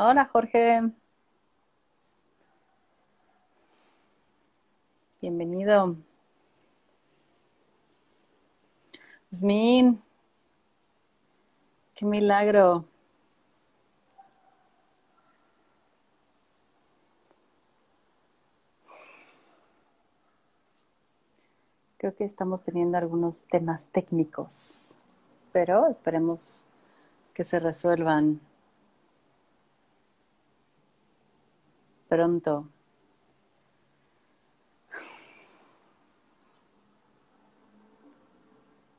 Hola, Jorge. Bienvenido. Yasmin, qué milagro. Creo que estamos teniendo algunos temas técnicos, pero esperemos que se resuelvan pronto.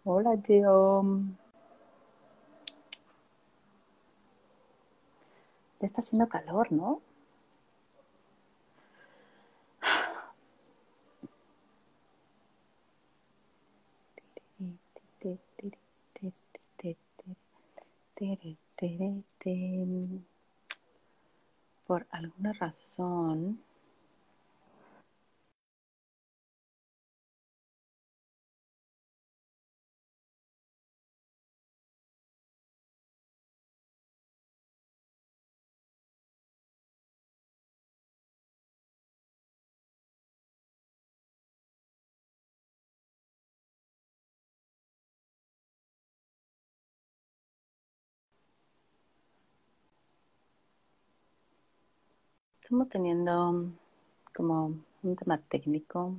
Hola, tío. Ya está haciendo calor, ¿no? Por alguna razón. Estamos teniendo como un tema técnico.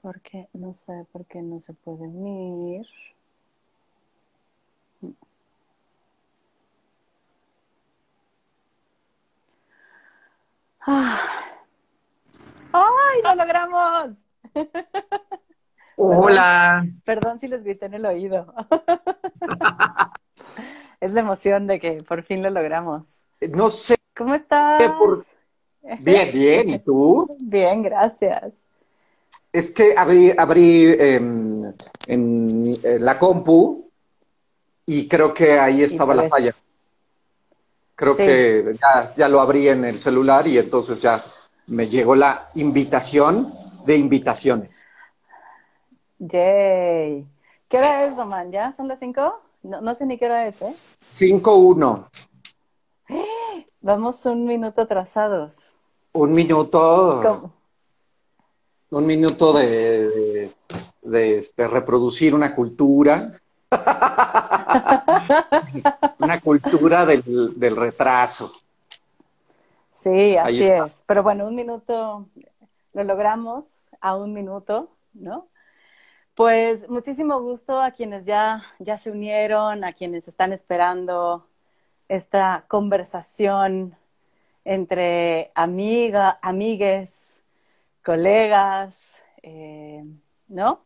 Porque no sé por qué no se puede unir. ¡Ay, lo logramos! Hola. Perdón si les grité en el oído. es la emoción de que por fin lo logramos. No sé. ¿Cómo estás? Bien, bien. ¿Y tú? Bien, gracias. Es que abrí, abrí em, en, la compu y creo que ahí estaba la falla. Creo que ya, ya, lo abrí en el celular y entonces ya me llegó la invitación de invitaciones. Yay. ¿Qué hora es, Román? ¿Ya? ¿Son las cinco? No, no sé ni qué hora es, ¿eh? Cinco uno. Vamos un minuto atrasados. Un minuto. ¿Cómo? Un minuto de, de, de este, reproducir una cultura. Una cultura del, retraso. Sí, así es. Pero bueno, un minuto, lo logramos a un minuto, ¿no? Pues muchísimo gusto a quienes ya, ya se unieron, a quienes están esperando esta conversación entre amiga, amigues, colegas, eh, ¿no?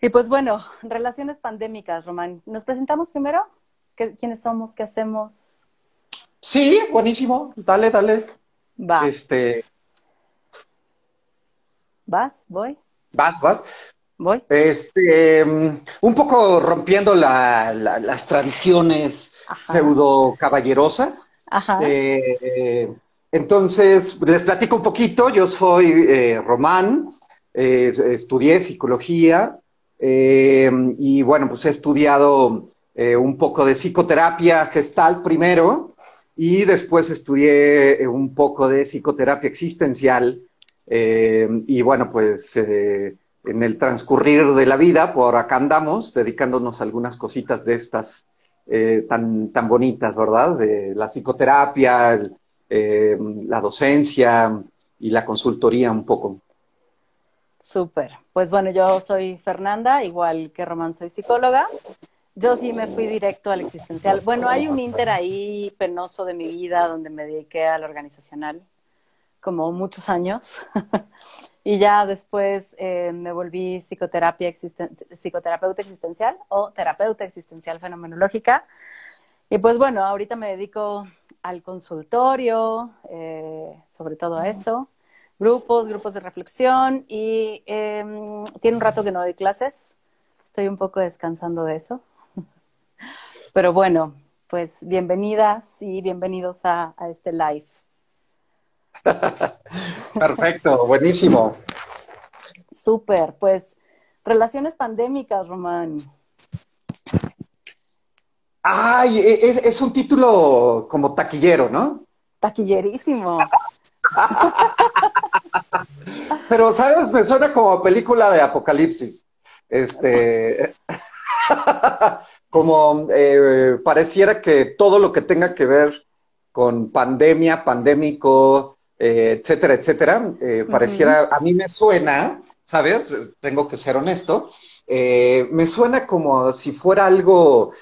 Y pues bueno, relaciones pandémicas, Román. ¿Nos presentamos primero? ¿Quiénes somos? ¿Qué hacemos? Sí, buenísimo. Dale, dale. Va. Este. ¿Vas? ¿Voy? ¿Vas? ¿Vas? Voy. Este, un poco rompiendo las tradiciones pseudo caballerosas. Ajá. Eh, entonces, les platico un poquito. Yo soy eh, Román, eh, estudié psicología, eh, y bueno, pues he estudiado eh, un poco de psicoterapia gestal primero y después estudié eh, un poco de psicoterapia existencial. y bueno, pues en el transcurrir de la vida, por acá andamos, dedicándonos a algunas cositas de estas tan, tan bonitas, ¿verdad? De la psicoterapia, la docencia y la consultoría un poco. Súper. Pues bueno, yo soy Fernanda, igual que Román, soy psicóloga. Yo sí me fui directo al existencial. Bueno, hay un inter ahí penoso de mi vida donde me dediqué al organizacional como muchos años. y ya después eh, me volví psicoterapia psicoterapeuta existencial o terapeuta existencial fenomenológica. Y pues bueno, ahorita me dedico al consultorio, eh, sobre todo a eso grupos, grupos de reflexión y em, tiene un rato que no doy clases. estoy un poco descansando de eso. Pero bueno, pues bienvenidas y bienvenidos a, a este live. Perfecto, buenísimo. Súper, pues relaciones pandémicas, Román. Ay, e, es, es, un título como taquillero, ¿no? Taquillerísimo. Pero, ¿sabes? Me suena como película de apocalipsis. Este. como eh, pareciera que todo lo que tenga que ver con pandemia, pandémico, eh, etcétera, etcétera, eh, pareciera, a mí me suena, ¿sabes? Tengo que ser honesto, me suena como si fuera algo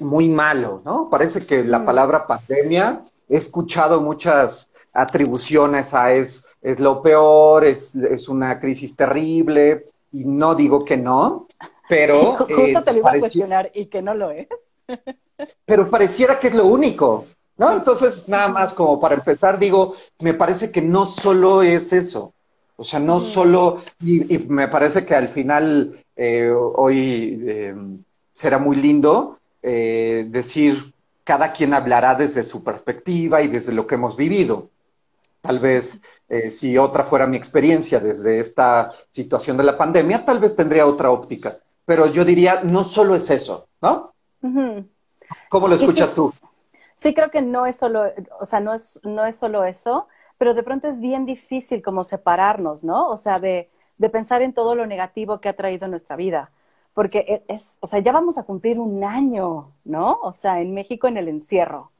muy malo, ¿no? Parece que la mm. palabra pandemia, he escuchado muchas atribuciones a es, es lo peor, es, es una crisis terrible, y no digo que no, pero... Justo te lo iba a cuestionar y que no lo es. pero pareciera que es lo único, ¿no? Entonces, nada más como para empezar, digo, me parece que no solo es eso. O sea, no solo, y, me parece que al final eh, hoy eh, será muy lindo eh, decir, cada quien hablará desde su perspectiva y desde lo que hemos vivido. Tal vez si otra fuera mi experiencia desde esta situación de la pandemia, tal vez tendría otra óptica pero yo diría, no solo es eso, ¿no? ¿Cómo lo escuchas tú? Sí, creo que no es solo, o sea, no es, no es solo eso, pero de pronto es bien difícil como separarnos, ¿no? O sea, de, de pensar en todo lo negativo que ha traído nuestra vida. Porque e, es, o sea, ya vamos a cumplir un año, ¿no? O sea, en México en el encierro,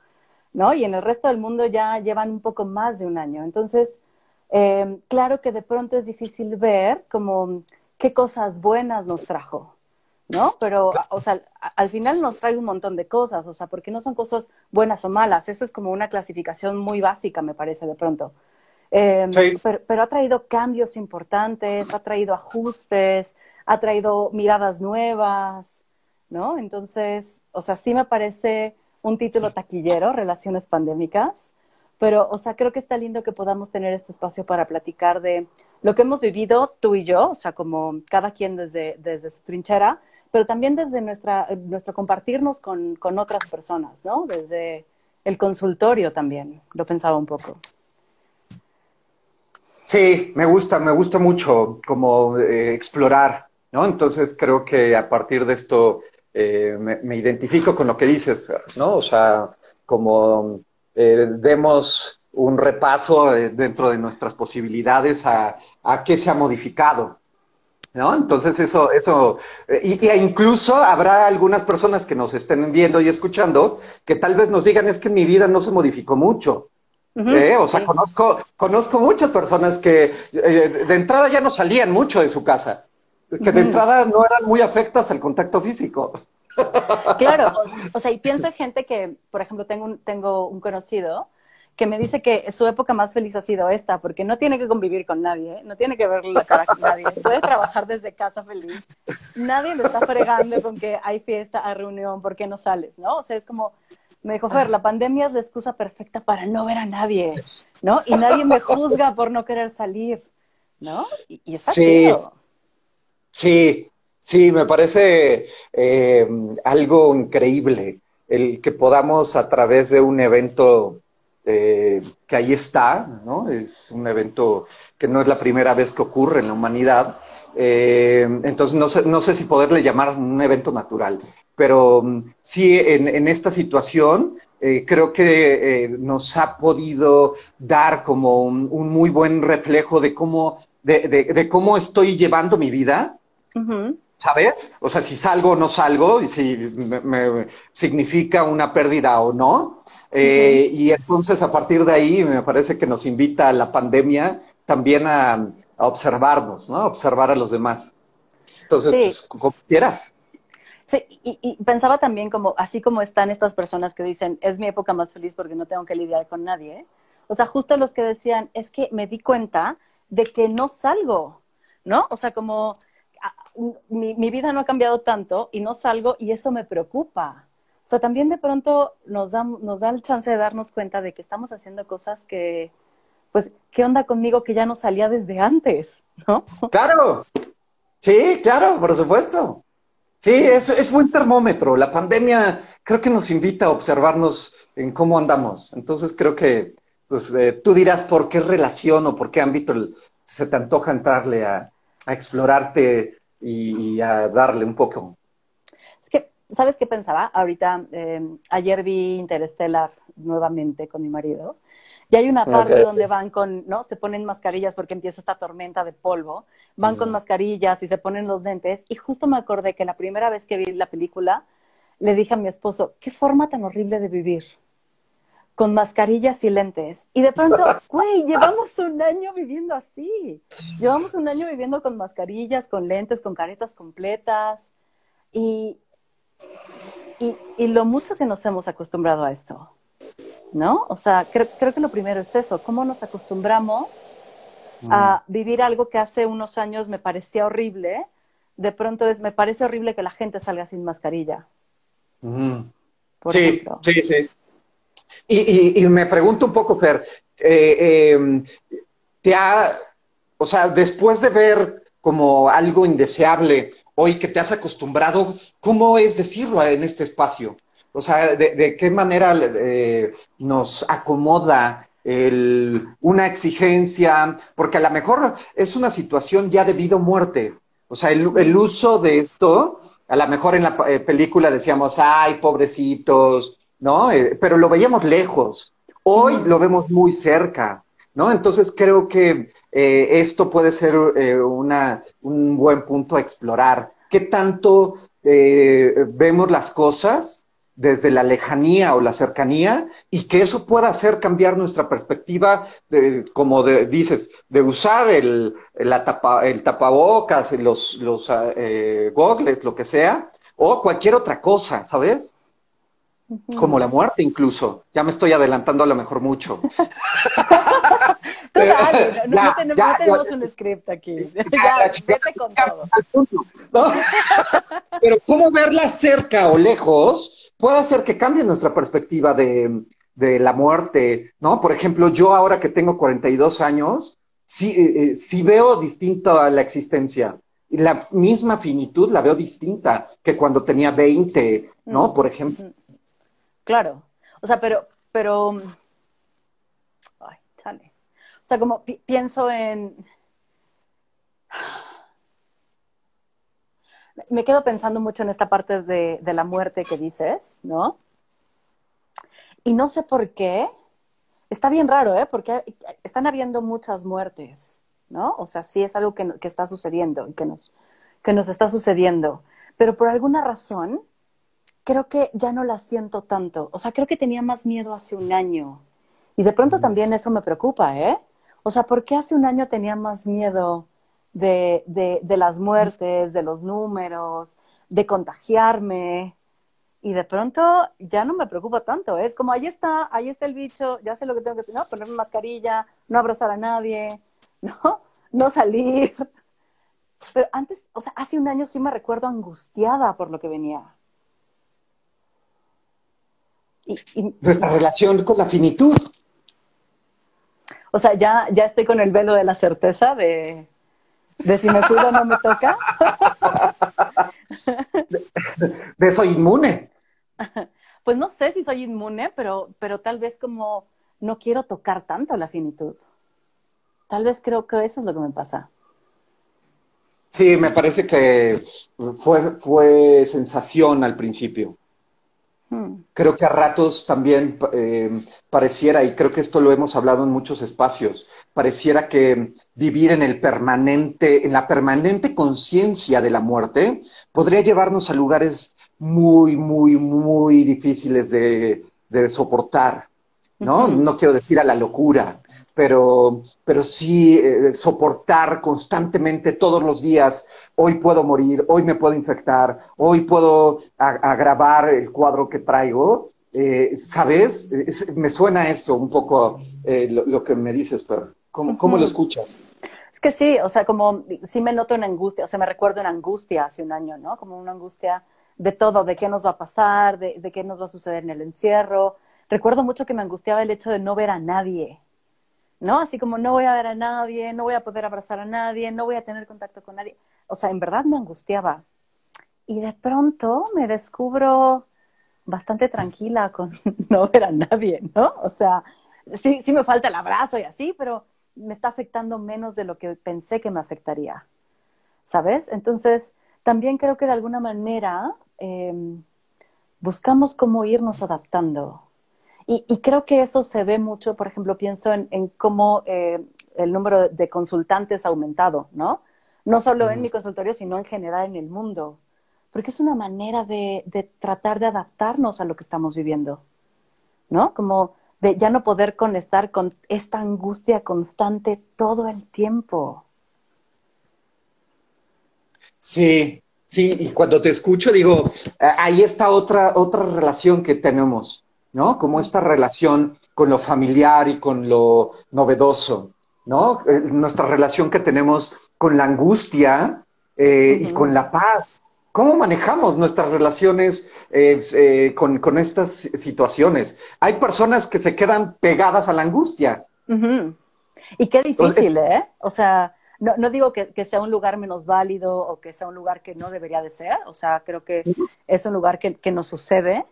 ¿no? Y en el resto del mundo ya llevan un poco más de un año. Entonces, eh, claro que de pronto es difícil ver como qué cosas buenas nos trajo, ¿no? Pero, o sea, al final nos trae un montón de cosas, o sea, porque no son cosas buenas o malas, eso es como una clasificación muy básica, me parece, de pronto. Em, pero, ha traído cambios importantes, ha traído ajustes, ha traído miradas nuevas, ¿no? Entonces, o sea, sí me parece un título taquillero, Relaciones Pandémicas, pero, o sea, creo que está lindo que podamos tener este espacio para platicar de lo que hemos vivido tú y yo, o sea, como cada quien desde, desde su trinchera, pero también desde nuestra, nuestro compartirnos con, con otras personas, ¿no? Desde el consultorio también, lo pensaba un poco. Sí, me gusta, me gusta mucho como eh, explorar, ¿no? Entonces creo que a partir de esto eh, me, identifico con lo que dices, ¿no? O sea, como eh, demos un repaso dentro de nuestras posibilidades a, a qué se ha modificado, ¿no? Entonces eso, eso, y, y, incluso habrá algunas personas que nos estén viendo y escuchando que tal vez nos digan es que mi vida no se modificó mucho. ¿eh? O sea, conozco, conozco muchas personas que eh, de entrada ya no salían mucho de su casa, que de entrada no eran muy afectas al contacto físico. Claro, o, o, sea, y pienso en gente que, por ejemplo, tengo un, tengo un conocido que me dice que su época más feliz ha sido esta, porque no tiene que convivir con nadie, no tiene que ver la cara con nadie, puede trabajar desde casa feliz. Nadie le está fregando con que hay fiesta, hay reunión, ¿por qué no sales? ¿No? O sea, es como, me dijo Fer, la pandemia es la excusa perfecta para no ver a nadie, ¿no? Y nadie me juzga por no querer salir, ¿no? Y, está sí. Sí, sí, me parece eh, algo increíble el que podamos a través de un evento eh, que ahí está, ¿no? Es un evento que no es la primera vez que ocurre en la humanidad. Eh, entonces, no sé, no sé si poderle llamar un evento natural, pero mm, sí, en, esta situación, eh, creo que nos ha podido dar como un, muy buen reflejo de cómo, de, cómo estoy llevando mi vida. ¿Sabes? O sea, si salgo o no salgo, y si me, significa una pérdida o no. Eh, y entonces a partir de ahí me parece que nos invita a la pandemia también a, observarnos, ¿no? A observar a los demás. Entonces, pues, como quieras. Sí, y, pensaba también como, así como están estas personas que dicen, es mi época más feliz porque no tengo que lidiar con nadie. O sea, justo los que decían, es que me di cuenta de que no salgo, ¿no? O sea, como mi, mi vida no ha cambiado tanto y no salgo y eso me preocupa. O sea, también de pronto nos da, nos da el chance de darnos cuenta de que estamos haciendo cosas que, pues, ¿qué onda conmigo que ya no salía desde antes? ¿No? Claro, Sí, claro, por supuesto. Sí, es, es buen termómetro. La pandemia creo que nos invita a observarnos en cómo andamos. Entonces creo que pues, eh, tú dirás por qué relación o por qué ámbito se te antoja entrarle a, explorarte y, a darle un poco. Es que, ¿sabes qué pensaba? Ahorita, eh, ayer vi Interstellar nuevamente con mi marido y hay una parte donde van con, ¿no? Se ponen mascarillas porque empieza esta tormenta de polvo, van con mascarillas y se ponen los lentes. Y justo me acordé que la primera vez que vi la película, le dije a mi esposo, qué forma tan horrible de vivir, con mascarillas y lentes. Y de pronto, güey, llevamos un año viviendo así. Llevamos un año viviendo con mascarillas, con lentes, con caretas completas. Y, y, y lo mucho que nos hemos acostumbrado a esto. ¿no? O sea, creo, que lo primero es eso, cómo nos acostumbramos a mm. vivir algo que hace unos años me parecía horrible, de pronto es, me parece horrible que la gente salga sin mascarilla. Mm. sí, sí, sí. Y, me pregunto un poco, Fer, eh, em, te ha, o sea, después de ver como algo indeseable, hoy que te has acostumbrado, ¿cómo es decirlo en este espacio? O sea, de, qué manera eh, nos acomoda una exigencia, porque a lo mejor es una situación ya de vida o muerte. O sea, el, uso de esto, a lo mejor en la eh, película decíamos, ay, pobrecitos, ¿no? Eh, pero lo veíamos lejos. Hoy lo vemos muy cerca, ¿no? Entonces creo que esto puede ser una, un buen punto a explorar. ¿Qué tanto vemos las cosas desde la lejanía o la cercanía y que eso pueda hacer cambiar nuestra perspectiva, de, como dices, de usar el, la tapa, el tapabocas, los, los eh, gogles, lo que sea, o cualquier otra cosa, ¿sabes? Como la muerte incluso. Ya me estoy adelantando a lo mejor mucho. No, tenemos, un script aquí. ya, con todo. Pero cómo verla cerca o lejos puede hacer que cambie nuestra perspectiva de, la muerte, ¿no? Por ejemplo, yo ahora que tengo 42 años, sí, eh, eh, sí veo distinta a la existencia. La misma finitud la veo distinta que cuando tenía 20, ¿no? Por ejemplo. Claro. O sea, pero, pero, ay, chale. O sea, como pienso en, me quedo pensando mucho en esta parte de, la muerte que dices, ¿no? Y no sé por qué, está bien raro, ¿eh? Porque están habiendo muchas muertes, ¿no? O sea, sí es algo que, está sucediendo y que nos, que nos está sucediendo. Pero por alguna razón, creo que ya no la siento tanto. O sea, creo que tenía más miedo hace un año. Y de pronto también eso me preocupa, ¿eh? O sea, ¿por qué hace un año tenía más miedo de, de, de las muertes, de los números, de contagiarme. Y de pronto ya no me preocupa tanto. ¿eh? Es como, ahí está, ahí está el bicho, ya sé lo que tengo que hacer, ¿no? Ponerme mascarilla, no abrazar a nadie, ¿no? No salir. Pero antes, o sea, hace un año sí me recuerdo angustiada por lo que venía. Y, Nuestra relación con la finitud. O sea, ya, ya estoy con el velo de la certeza de, de si me cuido no me toca. De, soy inmune. Pues no sé si soy inmune, pero, pero tal vez como no quiero tocar tanto la finitud. Tal vez creo que eso es lo que me pasa. Sí, me parece que fue, fue sensación al principio. Hmm. Creo que a ratos también eh, pareciera, y creo que esto lo hemos hablado en muchos espacios, pareciera que vivir en el permanente, en la permanente conciencia de la muerte, podría llevarnos a lugares muy, muy, muy difíciles de, soportar. ¿no? No quiero decir a la locura, pero, pero sí eh, soportar constantemente todos los días hoy puedo morir, hoy me puedo infectar, hoy puedo agravar el cuadro que traigo. Eh, ¿Sabes? me suena eso un poco eh, lo, que me dices, pero ¿cómo, lo escuchas? Es que sí, o sea, como sí me noto en angustia, o sea, me recuerdo en angustia hace un año, ¿no? Como una angustia de todo, de qué nos va a pasar, de, de qué nos va a suceder en el encierro. Recuerdo mucho que me angustiaba el hecho de no ver a nadie, ¿no? Así como no voy a ver a nadie, no voy a poder abrazar a nadie, no voy a tener contacto con nadie o sea, en verdad me angustiaba. Y de pronto me descubro bastante tranquila con no ver a nadie, ¿no? O sea, sí, sí me falta el abrazo y así, pero me está afectando menos de lo que pensé que me afectaría, ¿sabes? Entonces, también creo que de alguna manera em, buscamos cómo irnos adaptando. Y, creo que eso se ve mucho, por ejemplo, pienso en, cómo eh, el número de consultantes ha aumentado, ¿no? No solo en mi consultorio, sino en general en el mundo. Porque es una manera de, de tratar de adaptarnos a lo que estamos viviendo, ¿no? Como de ya no poder conectar con esta angustia constante todo el tiempo. Sí, sí, y cuando te escucho digo, ahí está otra, otra relación que tenemos, ¿no? Como esta relación con lo familiar y con lo novedoso, ¿no? Eh, nuestra relación que tenemos con la angustia eh, y con la paz. ¿Cómo manejamos nuestras relaciones eh, con, estas situaciones? Hay personas que se quedan pegadas a la angustia. Y qué difícil, ¿eh? O sea, no, no digo que, sea un lugar menos válido o que sea un lugar que no debería de ser, o sea, creo que es un lugar que, que nos sucede,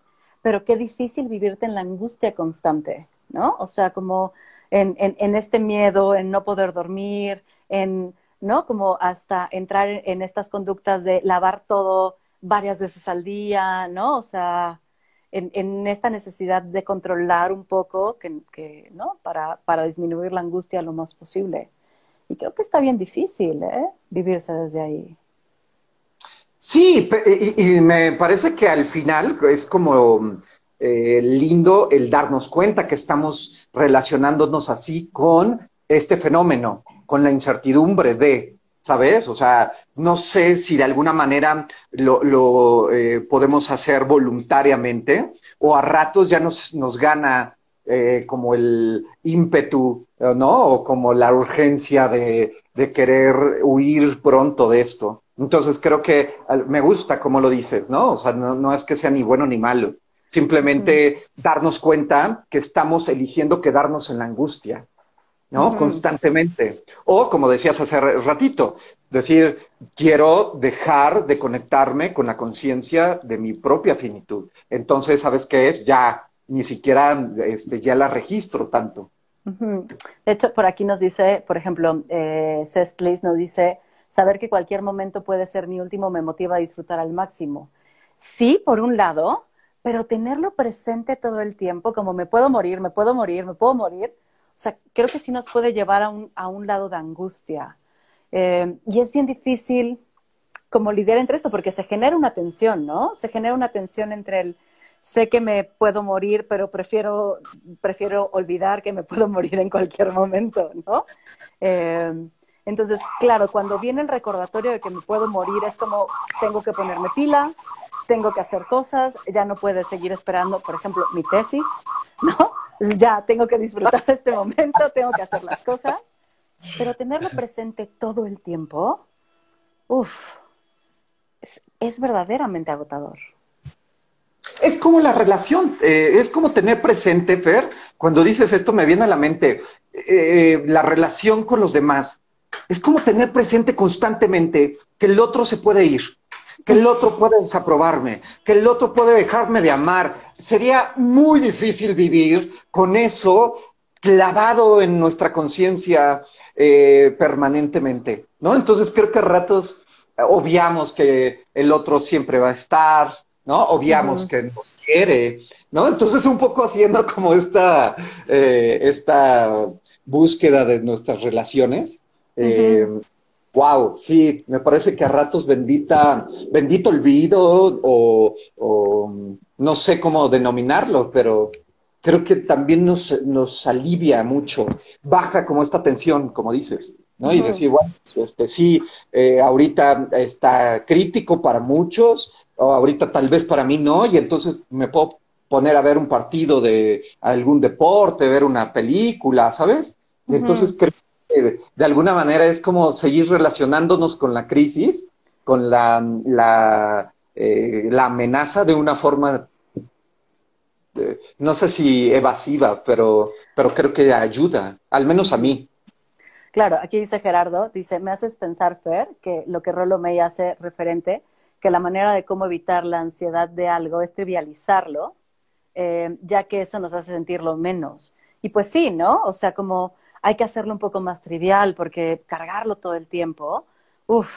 pero qué difícil vivirte en la angustia constante, ¿no? O sea, como en, en, este miedo, en no poder dormir, en, ¿no? Como hasta entrar en, estas conductas de lavar todo varias veces al día, ¿no? O sea, en, esta necesidad de controlar un poco, que ¿no? Para, para disminuir la angustia lo más posible. Y creo que está bien difícil, ¿eh? Vivirse desde ahí. Sí, y, me parece que al final es como eh, lindo el darnos cuenta que estamos relacionándonos así con este fenómeno, con la incertidumbre de, ¿sabes? O sea, no sé si de alguna manera lo, eh, podemos hacer voluntariamente o a ratos ya nos, nos gana eh, como el ímpetu, ¿no? O como la urgencia de, querer huir pronto de esto. Entonces creo que me gusta como lo dices, ¿no? O sea, no, es que sea ni bueno ni malo. Simplemente darnos cuenta que estamos eligiendo quedarnos en la angustia, ¿no? Constantemente. O, como decías hace ratito, decir, quiero dejar de conectarme con la conciencia de mi propia finitud. Entonces, ¿sabes qué? Ya ni siquiera este, ya la registro tanto. De hecho, por aquí nos dice, por ejemplo, eh, nos dice, saber que cualquier momento puede ser mi último me motiva a disfrutar al máximo. Sí, por un lado, pero tenerlo presente todo el tiempo, como me puedo morir, me puedo morir, me puedo morir, o sea, creo que sí nos puede llevar a un, a un lado de angustia. Eh, y es bien difícil como lidiar entre esto, porque se genera una tensión, ¿no? Se genera una tensión entre el sé que me puedo morir, pero prefiero, prefiero olvidar que me puedo morir en cualquier momento, ¿no? Eh, entonces, claro, cuando viene el recordatorio de que me puedo morir, es como tengo que ponerme pilas, tengo que hacer cosas, ya no puedo seguir esperando, por ejemplo, mi tesis, ¿no? Ya tengo que disfrutar este momento, tengo que hacer las cosas, pero tenerlo presente todo el tiempo, uff, es verdaderamente agotador. Es como la relación, eh, es como tener presente, Fer, cuando dices esto me viene a la mente, eh, la relación con los demás. Es como tener presente constantemente que el otro se puede ir, que el otro puede desaprobarme, que el otro puede dejarme de amar. Sería muy difícil vivir con eso clavado en nuestra conciencia eh, permanentemente, ¿no? Entonces creo que a ratos obviamos que el otro siempre va a estar, ¿no? Obviamos que nos quiere, ¿no? Entonces un poco haciendo como esta, eh, esta búsqueda de nuestras relaciones. eh, sí, me parece que a ratos bendita, bendito olvido o, o no sé cómo denominarlo, pero creo que también nos, nos alivia mucho, baja como esta tensión, como dices. ¿no? Y decir, bueno, este, sí, eh, ahorita está crítico para muchos, o ahorita tal vez para mí no, y entonces me puedo poner a ver un partido de algún deporte, ver una película, ¿sabes? Y entonces creo de, alguna manera es como seguir relacionándonos con la crisis, con la, la, eh, amenaza de una forma, no sé si evasiva, pero, pero creo que ayuda, al menos a mí. Claro, aquí dice Gerardo, dice, me haces pensar, Fer, que lo que Rolo May hace referente, que la manera de cómo evitar la ansiedad de algo es trivializarlo, eh, ya que eso nos hace sentirlo menos. Y pues sí, ¿no? O sea, como hay que hacerlo un poco más trivial, porque cargarlo todo el tiempo, uff,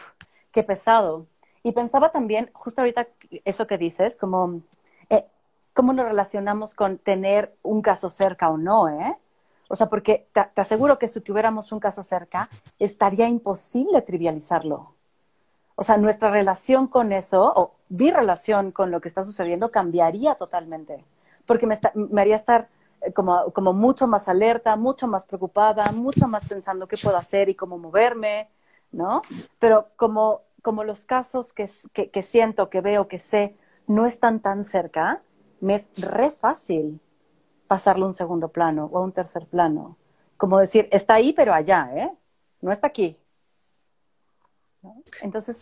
qué pesado. Y pensaba también, justo ahorita, eso que dices, como eh, cómo nos relacionamos con tener un caso cerca o no, ¿eh? O sea, porque te, aseguro que si tuviéramos un caso cerca, estaría imposible trivializarlo. O sea, nuestra relación con eso, o mi relación con lo que está sucediendo, cambiaría totalmente. Porque me, me haría estar como, como, mucho más alerta, mucho más preocupada, mucho más pensando qué puedo hacer y cómo moverme, ¿no? Pero como, como los casos que, que, siento, que veo, que sé, no están tan cerca, me es re fácil pasarlo a un segundo plano o a un tercer plano. Como decir, está ahí, pero allá, ¿eh? No está aquí. Entonces.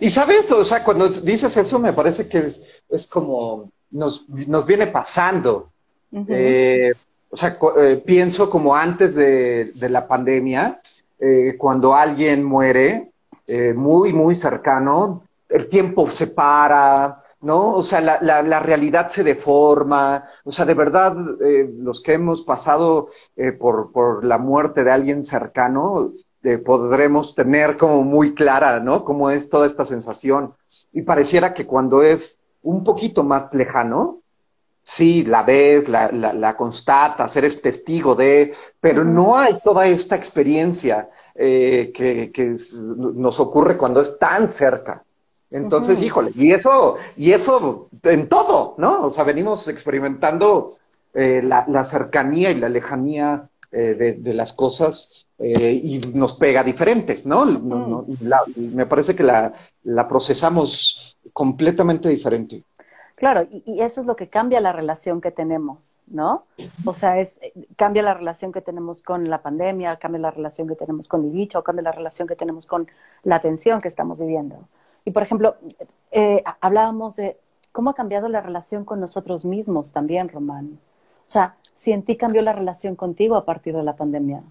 Y, sabes, o sea, cuando dices eso, me parece que es, como nos, nos, viene pasando. Eh, o sea, eh, pienso como antes de, la pandemia, eh, cuando alguien muere, muy, muy cercano, el tiempo se para, ¿no? O sea, la, realidad se deforma, o sea, de verdad, los que hemos pasado por, la muerte de alguien cercano, podremos tener como muy clara, ¿no? Cómo es toda esta sensación. Y pareciera que cuando es un poquito más lejano, sí, la ves, la, la, la constatas, eres testigo de, pero no hay toda esta experiencia que, que nos ocurre cuando es tan cerca. Entonces, híjole, y eso, y eso en todo, ¿no? O sea, venimos experimentando eh, la, cercanía y la lejanía eh, de, las cosas eh, y nos pega diferente, ¿no? me parece que la, procesamos completamente diferente. Claro, y, eso es lo que cambia la relación que tenemos, ¿no? O sea, es, cambia la relación que tenemos con la pandemia, cambia la relación que tenemos con el bicho, cambia la relación que tenemos con la tensión que estamos viviendo. Y por ejemplo, eh, hablábamos de cómo ha cambiado la relación con nosotros mismos también, Román. O sea, si en ti cambió la relación contigo a partir de la pandemia.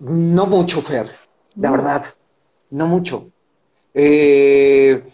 No mucho, Fer, la verdad, no mucho. Eh,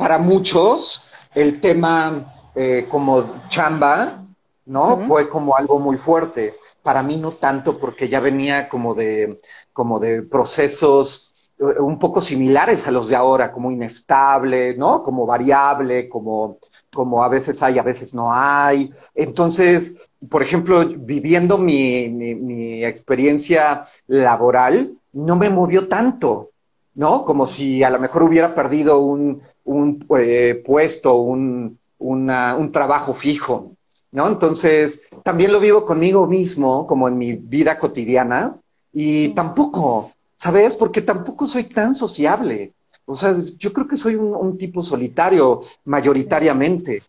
para muchos, el tema eh, como chamba, ¿no? Fue como algo muy fuerte. Para mí no tanto, porque ya venía como de, como de procesos un poco similares a los de ahora, como inestable, ¿no? Como variable, como, como a veces hay, a veces no hay. Entonces, por ejemplo, viviendo mi, mi, experiencia laboral, no me movió tanto, ¿no? Como si a lo mejor hubiera perdido un, un eh, puesto, un, un trabajo fijo, ¿no? Entonces, también lo vivo conmigo mismo, como en mi vida cotidiana, y tampoco, ¿sabes? Porque tampoco soy tan sociable. O sea, yo creo que soy un, tipo solitario mayoritariamente.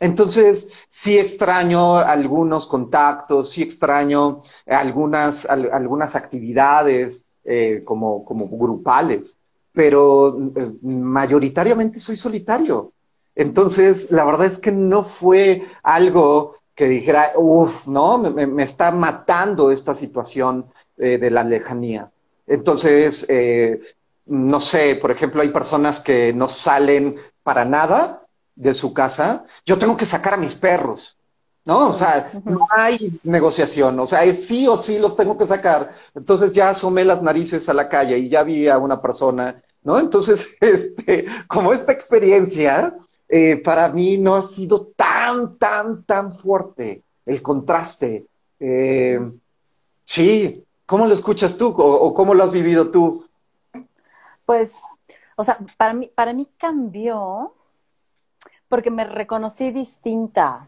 Entonces, sí extraño algunos contactos, sí extraño algunas, algunas actividades eh, como, como grupales, pero eh, mayoritariamente soy solitario. Entonces, la verdad es que no fue algo que dijera, uff, no, me, está matando esta situación eh, de la lejanía. Entonces, eh, no sé, por ejemplo, hay personas que no salen para nada de su casa. Yo tengo que sacar a mis perros, ¿no? O sea, no hay negociación, o sea, es sí o sí los tengo que sacar. Entonces ya asomé las narices a la calle y ya vi a una persona, ¿no? Entonces, este, como esta experiencia, eh, para mí no ha sido tan, tan, tan fuerte el contraste. Eh, sí, ¿Cómo lo escuchas tú o, cómo lo has vivido tú? Pues, o sea, para mí, para mí cambió porque me reconocí distinta.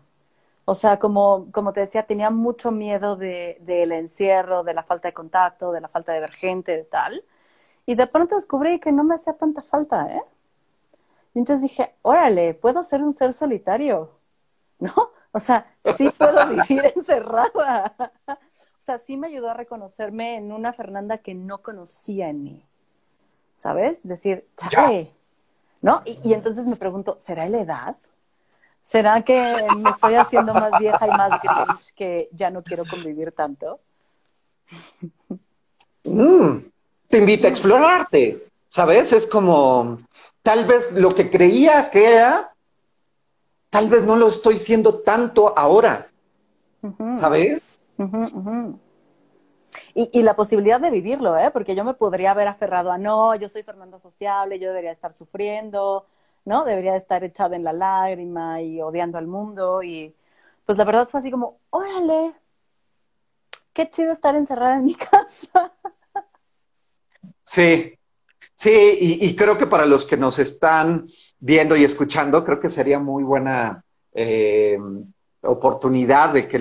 O sea, como, como te decía, tenía mucho miedo del encierro, de la falta de contacto, de la falta de ver gente, de tal. Y de pronto descubrí que no me hacía tanta falta, ¿eh? Y entonces dije, órale, puedo ser un ser solitario, ¿no? O sea, sí puedo vivir encerrada. O sea, sí me ayudó a reconocerme en una Fernanda que no conocía en mí. ¿Sabes? Decir, chale. ¿No? Y, entonces me pregunto, ¿será la edad? ¿Será que me estoy haciendo más vieja y más grinch que ya no quiero convivir tanto? Mm, te invita a explorarte, ¿sabes? Es como, tal vez lo que creía que era, tal vez no lo estoy siendo tanto ahora, ¿sabes? Y, la posibilidad de vivirlo, ¿eh? Porque yo me podría haber aferrado a, no, yo soy Fernanda Sociable, yo debería estar sufriendo, ¿no? Debería estar echada en la lágrima y odiando al mundo. Y pues la verdad fue así como, órale, qué chido estar encerrada en mi casa. Sí, sí, y, creo que para los que nos están viendo y escuchando, creo que sería muy buena eh, oportunidad de que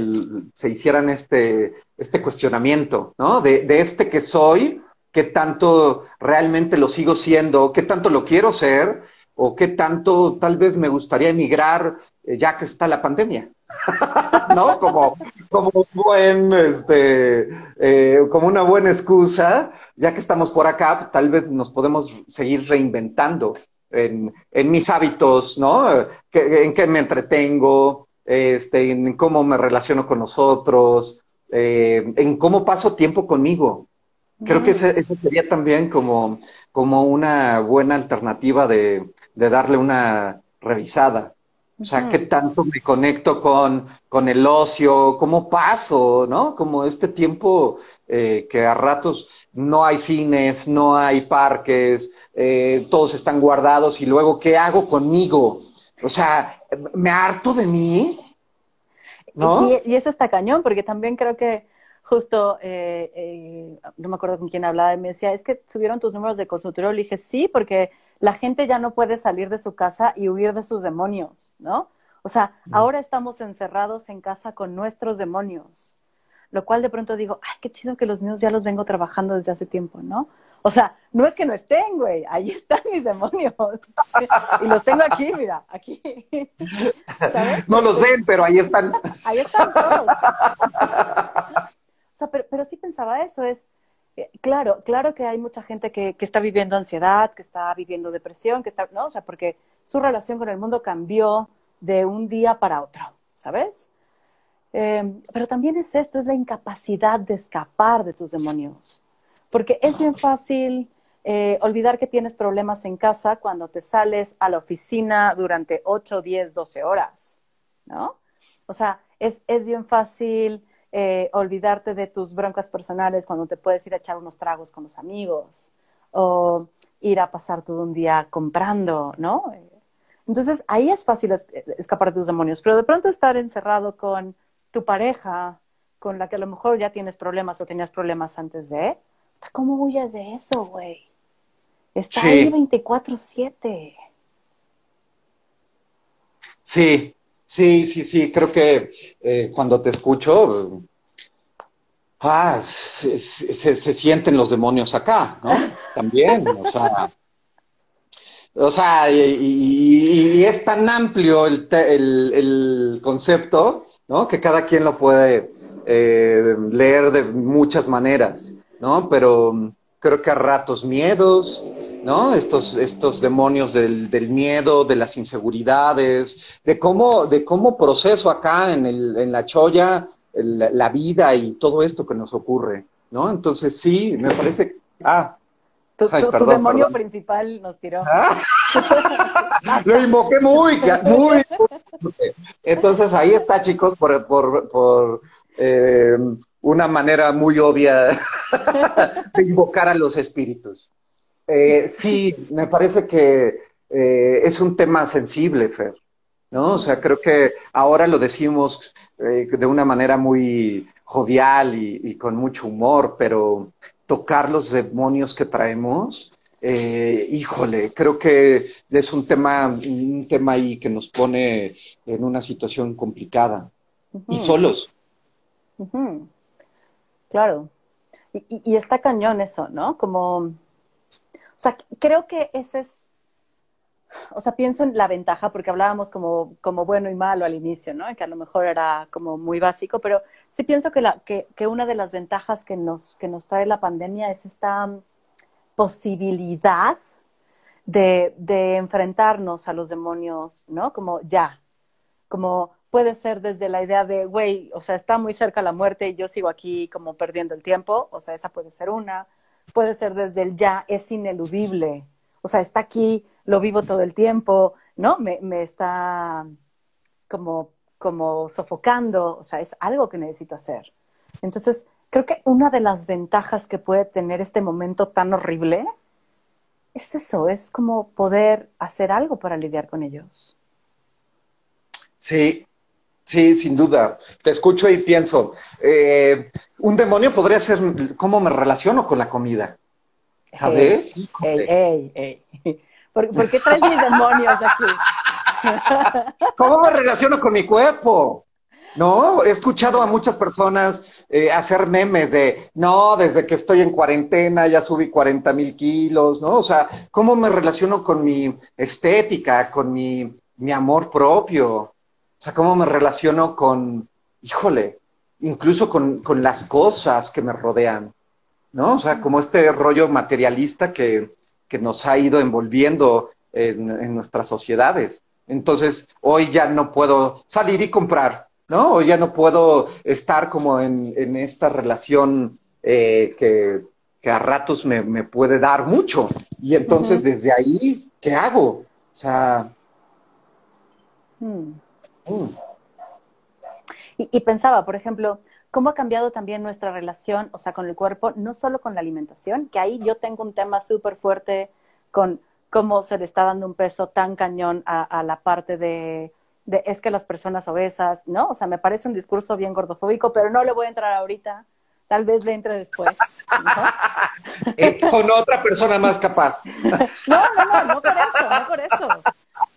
se hicieran este, este cuestionamiento, ¿no? De, de este que soy, qué tanto realmente lo sigo siendo, qué tanto lo quiero ser, o qué tanto tal vez me gustaría emigrar eh, ya que está la pandemia. ¿No? Como, como buen, este, eh, como una buena excusa, ya que estamos por acá, tal vez nos podemos seguir reinventando en, en mis hábitos, ¿no? en qué me entretengo, este, en cómo me relaciono con nosotros, eh, en cómo paso tiempo conmigo. Creo que eso sería también como, como una buena alternativa de, de darle una revisada. O sea, qué tanto me conecto con, con el ocio, cómo paso, ¿no? Como este tiempo eh, que a ratos no hay cines, no hay parques, eh, todos están guardados y luego, ¿qué hago conmigo? O sea, me harto de mí. ¿no? Y, eso está cañón, porque también creo que justo, eh, eh, no me acuerdo con quién hablaba, y me decía, es que subieron tus números de consultorio. Le dije, sí, porque la gente ya no puede salir de su casa y huir de sus demonios, ¿no? O sea, ahora estamos encerrados en casa con nuestros demonios, lo cual de pronto digo, ay, qué chido que los míos ya los vengo trabajando desde hace tiempo, ¿no? O sea, no es que no estén, güey, ahí están mis demonios. y los tengo aquí, mira, aquí. ¿Sabes? No los ven, pero ahí están. Ahí están todos. O sea, pero, pero sí pensaba eso, es, claro, claro que hay mucha gente que, que, está viviendo ansiedad, que está viviendo depresión, que está, ¿no? O sea, porque su relación con el mundo cambió de un día para otro, ¿sabes? Eh, pero también es esto, es la incapacidad de escapar de tus demonios. Porque es bien fácil eh, olvidar que tienes problemas en casa cuando te sales a la oficina durante 8, 10, 12 horas, ¿no? O sea, es, es bien fácil eh, olvidarte de tus broncas personales cuando te puedes ir a echar unos tragos con los amigos o ir a pasar todo un día comprando, ¿no? Entonces, ahí es fácil escapar de tus demonios, pero de pronto estar encerrado con tu pareja, con la que a lo mejor ya tienes problemas o tenías problemas antes de, ¿Cómo huyes de eso, güey? Está ahí 24/7. Sí, sí, sí, sí. Creo que eh, cuando te escucho, ah, se, sienten los demonios acá, ¿no? También, o sea. O sea, y, es tan amplio el, el, concepto, ¿no? Que cada quien lo puede eh, leer de muchas maneras. ¿no? Pero creo que a ratos miedos, ¿no? Estos, estos demonios del, del miedo, de las inseguridades, de cómo, de cómo proceso acá en, el, en la cholla la vida y todo esto que nos ocurre, ¿no? Entonces sí, me parece, ah, tu, demonio principal nos tiró. ¿Ah? Lo invoqué muy, muy. Entonces ahí está, chicos, por, por, por eh, una manera muy obvia de invocar a los espíritus. Eh, sí, me parece que eh, es un tema sensible, Fer, ¿no? O sea, creo que ahora lo decimos eh, de una manera muy jovial y, con mucho humor, pero tocar los demonios que traemos, híjole, creo que es un tema, un tema ahí que nos pone en una situación complicada y solos. Claro. Y, está cañón eso, ¿no? Como, o sea, creo que ese es, o sea, pienso en la ventaja, porque hablábamos como, como bueno y malo al inicio, ¿no? Que a lo mejor era como muy básico, pero sí pienso que, la, que, que una de las ventajas que nos, que nos trae la pandemia es esta posibilidad de, de enfrentarnos a los demonios, ¿no? Como ya, como puede ser desde la idea de, güey, o sea, está muy cerca la muerte y yo sigo aquí como perdiendo el tiempo, o sea, esa puede ser una. Puede ser desde el ya es ineludible, o sea, está aquí, lo vivo todo el tiempo, ¿no? Me, me está como, como sofocando, o sea, es algo que necesito hacer. Entonces, creo que una de las ventajas que puede tener este momento tan horrible es eso, es como poder hacer algo para lidiar con ellos. Sí, sí, sin duda. Te escucho y pienso, eh, un demonio podría ser cómo me relaciono con la comida. ¿Sabes? Ey, ey, ey. ¿Por, qué traes mis demonios aquí? ¿Cómo me relaciono con mi cuerpo? No, he escuchado a muchas personas eh, hacer memes de, no, desde que estoy en cuarentena ya subí 40 mil kilos, ¿no? O sea, ¿cómo me relaciono con mi estética, con mi, mi amor propio? O sea, ¿cómo me relaciono con, híjole, incluso con, con las cosas que me rodean? ¿No? O sea, como este rollo materialista que, que nos ha ido envolviendo en, en nuestras sociedades. Entonces, hoy ya no puedo salir y comprar, ¿no? O ya no puedo estar como en, en esta relación eh, que, que, a ratos me, me, puede dar mucho. Y entonces desde ahí, ¿qué hago? O sea... Hmm. Mm. Y, y, pensaba, por ejemplo, cómo ha cambiado también nuestra relación, o sea, con el cuerpo, no solo con la alimentación, que ahí yo tengo un tema súper fuerte con cómo se le está dando un peso tan cañón a, a la parte de es que las personas obesas, ¿no? O sea, me parece un discurso bien gordofóbico, pero no le voy a entrar ahorita. Tal vez le entre después. Eh, con otra persona más capaz. no, no, no, no por eso, no por eso.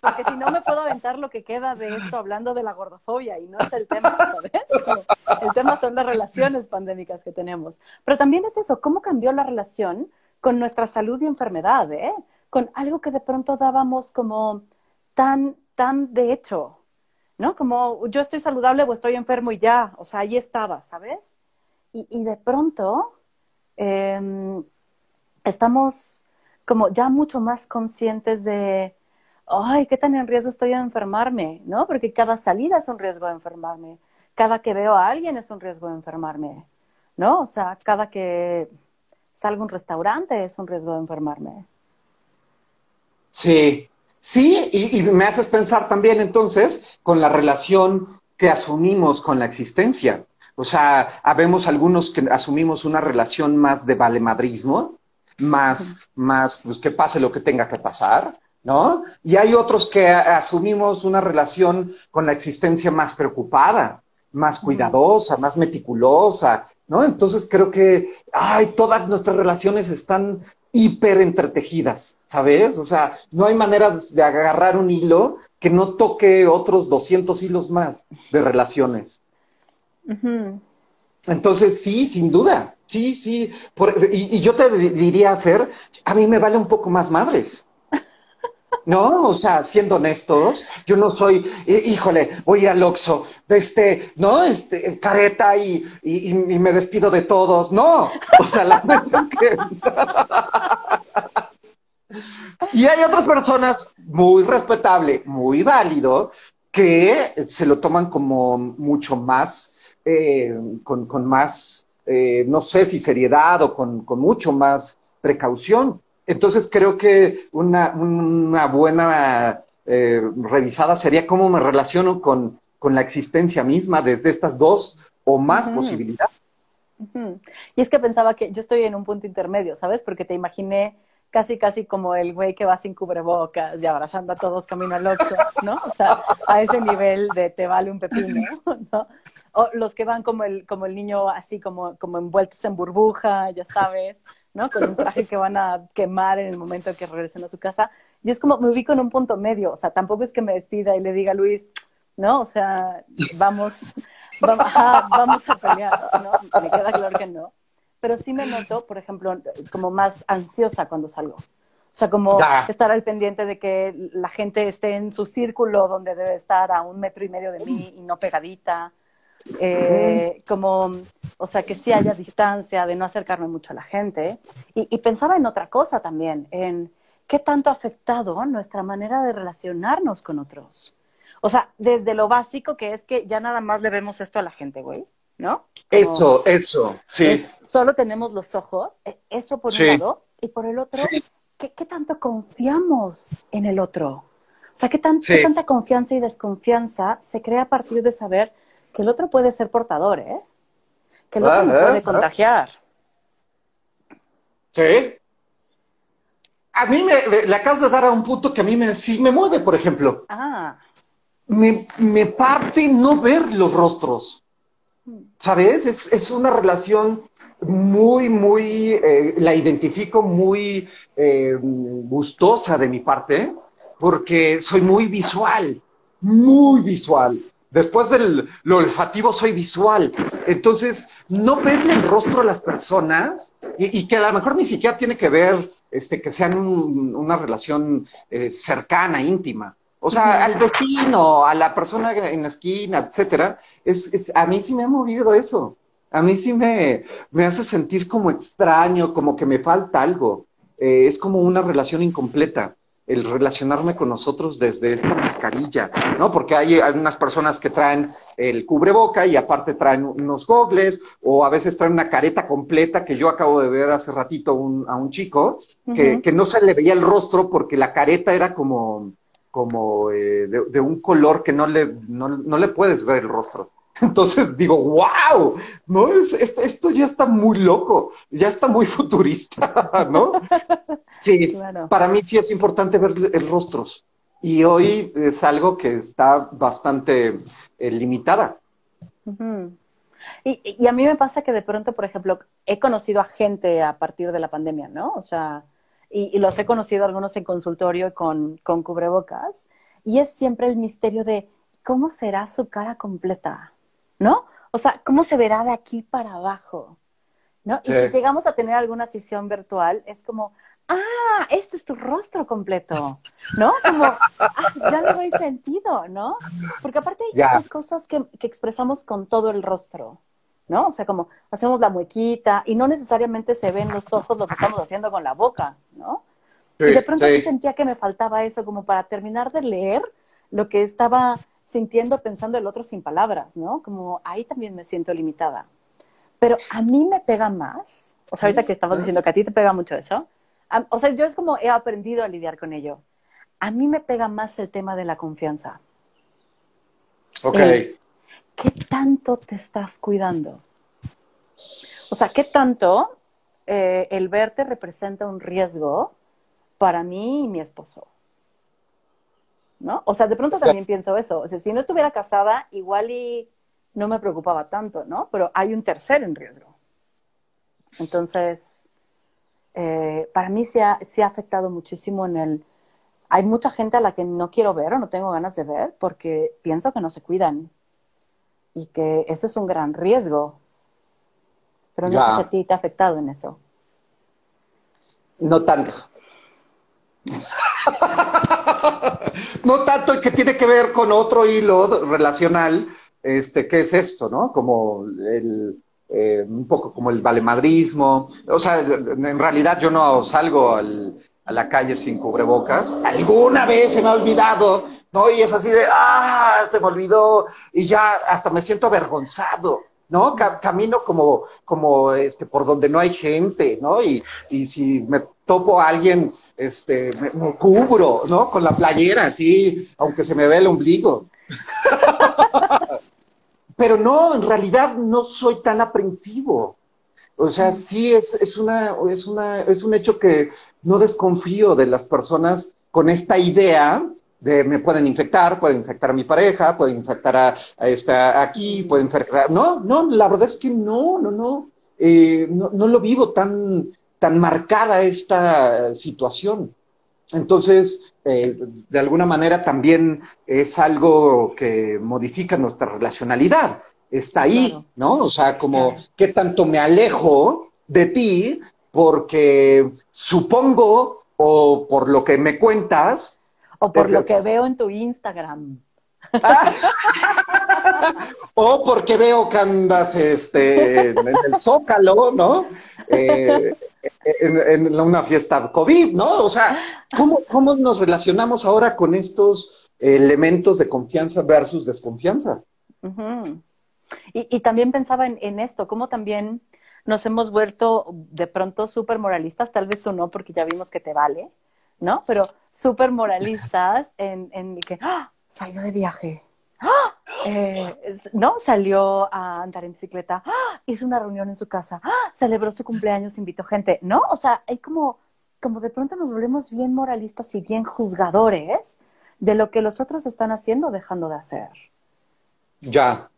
Porque si no me puedo aventar lo que queda de esto hablando de la gordofobia y no es el tema, ¿sabes? El tema son las relaciones pandémicas que tenemos. Pero también es eso, cómo cambió la relación con nuestra salud y enfermedad, ¿eh? Con algo que de pronto dábamos como tan, tan de hecho, ¿no? Como yo estoy saludable o estoy enfermo y ya, o sea, ahí estaba, ¿sabes? Y, de pronto eh, estamos como ya mucho más conscientes de, ay, qué tan en riesgo estoy de enfermarme, ¿no? Porque cada salida es un riesgo de enfermarme, cada que veo a alguien es un riesgo de enfermarme, ¿no? O sea, cada que salgo a un restaurante es un riesgo de enfermarme. Sí, Sí, y, me haces pensar también entonces con la relación que asumimos con la existencia. O sea, habemos algunos que asumimos una relación más de valemadrismo, más, más, pues que pase lo que tenga que pasar, ¿no? Y hay otros que asumimos una relación con la existencia más preocupada, más cuidadosa, más meticulosa, ¿no? Entonces creo que, ay, todas nuestras relaciones están hiper entretejidas, ¿sabes? O sea, no hay manera de agarrar un hilo que no toque otros 200 hilos más de relaciones. Entonces, sí, sin duda, sí, sí. y, y, yo te diría, Fer, a mí me vale un poco más madres. No, o sea, siendo honestos, yo no soy, híjole, voy al Oxxo, este, no, este, careta y, y, me despido de todos. No, o sea, la verdad es que... y hay otras personas muy respetable, muy válido, que se lo toman como mucho más, eh, con, con, más, eh, no sé si seriedad o con, con mucho más precaución. Entonces creo que una, una buena eh, revisada sería cómo me relaciono con, con, la existencia misma desde estas dos o más posibilidades. Y es que pensaba que yo estoy en un punto intermedio, ¿sabes? Porque te imaginé casi, casi como el güey que va sin cubrebocas y abrazando a todos camino al oxo, ¿no? O sea, a ese nivel de te vale un pepino, ¿no? O los que van como el, como el niño así como, como envueltos en burbuja, ya sabes, ¿no? Con un traje que van a quemar en el momento que regresen a su casa. Y es como, me ubico en un punto medio, o sea, tampoco es que me despida y le diga a Luis, ¿no? O sea, vamos, vamos, vamos a pelear, ¿no? Me queda claro que no. Pero sí me noto, por ejemplo, como más ansiosa cuando salgo. O sea, como estar al pendiente de que la gente esté en su círculo donde debe estar a un metro y medio de mí y no pegadita. Eh, como, o sea, que sí haya distancia, de no acercarme mucho a la gente. Y, pensaba en otra cosa también, en qué tanto ha afectado nuestra manera de relacionarnos con otros. O sea, desde lo básico que es que ya nada más le vemos esto a la gente, güey, ¿no? eso, eso, sí. solo tenemos los ojos, e, eso por un lado, y por el otro, ¿qué, tanto confiamos en el otro? O sea, ¿qué, ¿qué, tanta confianza y desconfianza se crea a partir de saber que el otro puede ser portador, ¿eh? Que el otro puede contagiar. Sí. A mí me, le acabas de dar a un punto que a mí me, sí me mueve, por ejemplo. Ah. Me, me parte no ver los rostros. ¿Sabes? Es, es una relación muy, muy, eh, la identifico muy eh, gustosa de mi parte, porque soy muy visual, muy visual. Después del lo olfativo soy visual. Entonces, no verle el rostro a las personas y, que a lo mejor ni siquiera tiene que ver este, que sean una relación eh, cercana, íntima. O sea, al vecino, a la persona en la esquina, etcétera, es, es, a mí sí me ha movido eso. A mí sí me, me hace sentir como extraño, como que me falta algo. Eh, es como una relación incompleta el relacionarme con nosotros desde esta mascarilla, ¿no? Porque hay algunas personas que traen el cubreboca y aparte traen unos gogles o a veces traen una careta completa que yo acabo de ver hace ratito a un chico que, que, no se le veía el rostro porque la careta era como, como eh, de, un color que no le, no, no le puedes ver el rostro. Entonces digo, wow, ¿no? Es, esto, ya está muy loco, ya está muy futurista, ¿no? Sí, para mí sí es importante ver el rostros. Y hoy es algo que está bastante eh, limitada. y, a mí me pasa que de pronto, por ejemplo, he conocido a gente a partir de la pandemia, ¿no? O sea, y, los he conocido algunos en consultorio con, con cubrebocas. Y es siempre el misterio de cómo será su cara completa. ¿No? O sea, ¿cómo se verá de aquí para abajo? ¿No? Y si llegamos a tener alguna sesión virtual, es como, ah, este es tu rostro completo, ¿no? Como, ah, ya le doy sentido, ¿no? Porque aparte hay, cosas que, expresamos con todo el rostro, ¿no? O sea, como hacemos la muequita y no necesariamente se ven los ojos lo que estamos haciendo con la boca, ¿no? y de pronto sí sentía que me faltaba eso como para terminar de leer lo que estaba sintiendo, pensando el otro sin palabras, ¿no? Como ahí también me siento limitada. Pero a mí me pega más, o sea, ahorita que estabas diciendo que a ti te pega mucho eso, o sea, yo es como he aprendido a lidiar con ello. A mí me pega más el tema de la confianza. Ok. ¿Qué tanto te estás cuidando? O sea, ¿qué tanto eh, el verte representa un riesgo para mí y mi esposo? ¿No? O sea, de pronto también pienso eso. O sea, si no estuviera casada, igual y no me preocupaba tanto, ¿no? Pero hay un tercero en riesgo. Entonces, eh, para mí sí ha, ha afectado muchísimo en el... Hay mucha gente a la que no quiero ver o no tengo ganas de ver porque pienso que no se cuidan y que ese es un gran riesgo. Pero no sé si a ti te ha afectado en eso. No tanto. no tanto que tiene que ver con otro hilo relacional, este, ¿qué es esto, no? Como el, eh, un poco como el valemadrismo. O sea, en realidad yo no salgo a la calle sin cubrebocas. Alguna vez se me ha olvidado, ¿no? Y es así de, ah, se me olvidó. Y ya hasta me siento avergonzado. ¿no? camino como, como este, por donde no hay gente, ¿no? Y, y si me topo a alguien este, me, cubro, ¿no? Con la playera, así, aunque se me ve el ombligo. Pero no, en realidad no soy tan aprensivo. O sea, sí es, es, una, es, una, es un hecho que no desconfío de las personas con esta idea de me pueden infectar, pueden infectar a mi pareja, pueden infectar a, esta aquí, pueden infectar. No, no, la verdad es que no, no, no. Eh, no, no lo vivo tan, tan marcada esta situación. Entonces, eh, de alguna manera también es algo que modifica nuestra relacionalidad. Está ahí, ¿no? O sea, como qué tanto me alejo de ti porque supongo o por lo que me cuentas. O por lo que veo en tu Instagram. o porque veo que andas este, en el zócalo, ¿no? Eh, en, una fiesta COVID, ¿no? O sea, ¿cómo, ¿cómo, nos relacionamos ahora con estos elementos de confianza versus desconfianza. y, también pensaba en, esto, cómo también nos hemos vuelto de pronto súper moralistas, tal vez tú no, porque ya vimos que te vale, ¿no? Pero súper moralistas en, en que ¡ah! salió de viaje, ¡Ah! Eh, ¿no? Salió a andar en bicicleta, ¡Ah! hizo una reunión en su casa, celebró su cumpleaños, invitó gente, ¿no? O sea, hay como, como de pronto nos volvemos bien moralistas y bien juzgadores de lo que los otros están haciendo o dejando de hacer. Ya,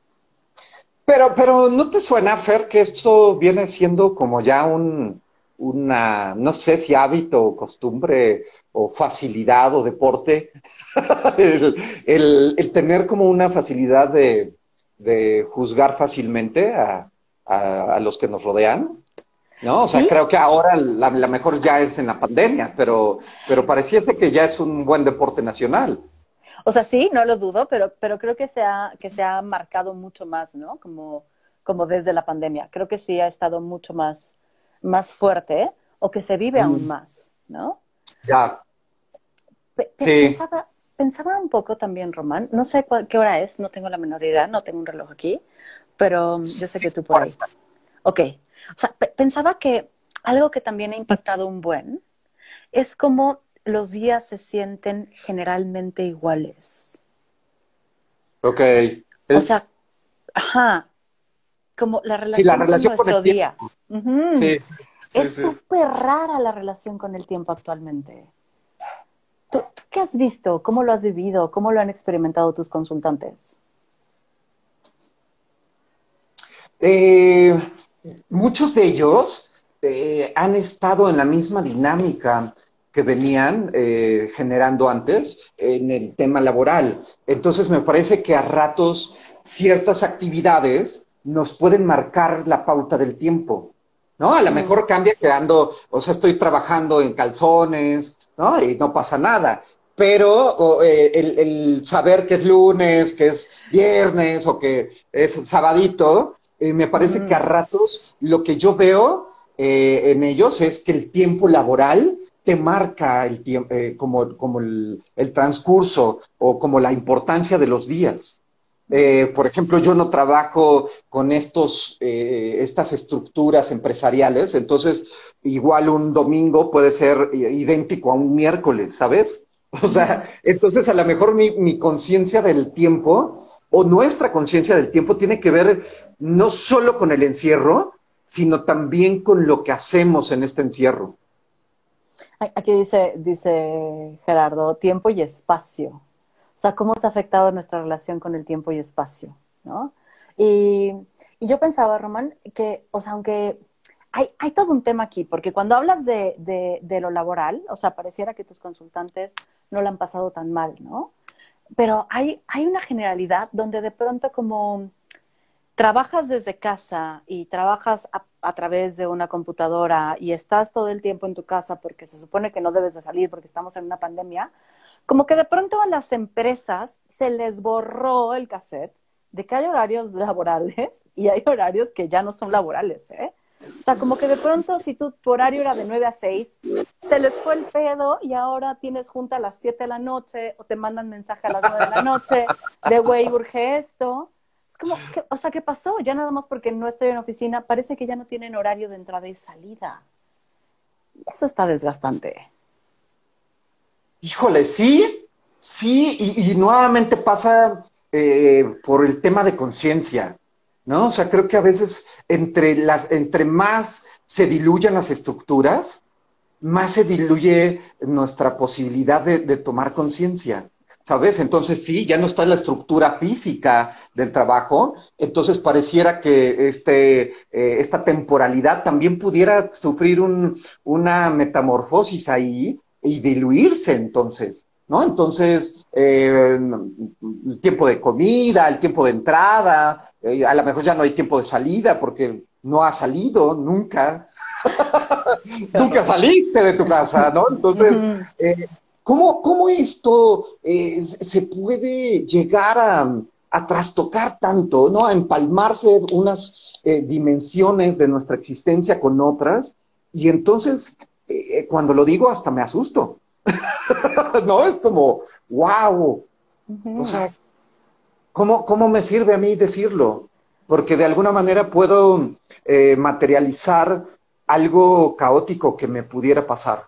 pero, pero ¿no te suena, Fer, que esto viene siendo como ya un, una, no sé si hábito o costumbre o facilidad o deporte, el, tener como una facilidad de, juzgar fácilmente a, los que nos rodean? ¿No? O sea, creo que ahora la, la, mejor ya es en la pandemia, pero, pero pareciese que ya es un buen deporte nacional. O sea, sí, no lo dudo, pero, pero creo que se, ha, que se ha marcado mucho más, ¿no? Como, como desde la pandemia. Creo que sí ha estado mucho más, más fuerte o que se vive aún mm. más, ¿no? Ya. sí. pensaba, un poco también, Román, no sé qué hora es, no tengo la menor idea, no tengo un reloj aquí, pero yo sé que tú por ahí. Ok. O sea, pensaba que algo que también ha impactado un buen es como los días se sienten generalmente iguales. Ok. O sea, ajá, como la relación, con, nuestro día. sí, es súper rara la relación con el tiempo actualmente. ¿Tú, qué has visto? ¿Cómo lo has vivido? ¿Cómo lo han experimentado tus consultantes? Eh, muchos de ellos eh, han estado en la misma dinámica que venían eh, generando antes en el tema laboral. Entonces me parece que a ratos ciertas actividades nos pueden marcar la pauta del tiempo, ¿no? A lo mejor cambia quedando, o sea, estoy trabajando en calzones, ¿no? Y no pasa nada. Pero eh, el, saber que es lunes, que es viernes o que es sabadito, eh, me parece que a ratos lo que yo veo en ellos es que el tiempo laboral te marca el tiempo, eh, como, como el, transcurso o como la importancia de los días. Eh, por ejemplo, yo no trabajo con estos, eh, estas estructuras empresariales, entonces igual un domingo puede ser idéntico a un miércoles, ¿sabes? O sea, entonces a lo mejor mi, mi conciencia del tiempo o nuestra conciencia del tiempo tiene que ver no solo con el encierro, sino también con lo que hacemos en este encierro. Aquí dice, dice Gerardo, tiempo y espacio. O sea, cómo se ha afectado nuestra relación con el tiempo y espacio, ¿no? Y, yo pensaba, Román, que, o sea, aunque hay, todo un tema aquí, porque cuando hablas de, lo laboral, o sea, pareciera que tus consultantes no lo han pasado tan mal, ¿no? Pero hay, hay una generalidad donde de pronto como trabajas desde casa y trabajas a, través de una computadora y estás todo el tiempo en tu casa porque se supone que no debes de salir porque estamos en una pandemia, como que de pronto a las empresas se les borró el cassette de que hay horarios laborales y hay horarios que ya no son laborales, ¿eh? O sea, como que de pronto si tu, horario era de 9 a 6, se les fue el pedo y ahora tienes junta a las 7 de la noche o te mandan mensaje a las 9 de la noche de, güey, urge esto. Es como, o sea, ¿qué pasó? Ya nada más porque no estoy en oficina, parece que ya no tienen horario de entrada y salida. Eso está desgastante. Híjole, sí, sí, y, nuevamente pasa eh, por el tema de conciencia, ¿no? O sea, creo que a veces entre, las, entre más se diluyan las estructuras, más se diluye nuestra posibilidad de tomar conciencia. ¿sabes? Entonces sí, ya no está la estructura física del trabajo, entonces pareciera que este, eh, esta temporalidad también pudiera sufrir un, una metamorfosis ahí y diluirse entonces, ¿no? Entonces, eh, el tiempo de comida, el tiempo de entrada, eh, a lo mejor ya no hay tiempo de salida porque no ha salido nunca. nunca saliste de tu casa, ¿no? Entonces, ¿Cómo, esto eh, se puede llegar a, trastocar tanto, ¿no? A empalmarse unas eh, dimensiones de nuestra existencia con otras. Y entonces, eh, cuando lo digo, hasta me asusto. ¿No? Es como, wow, O sea, ¿cómo, ¿cómo me sirve a mí decirlo? Porque de alguna manera puedo eh, materializar algo caótico que me pudiera pasar.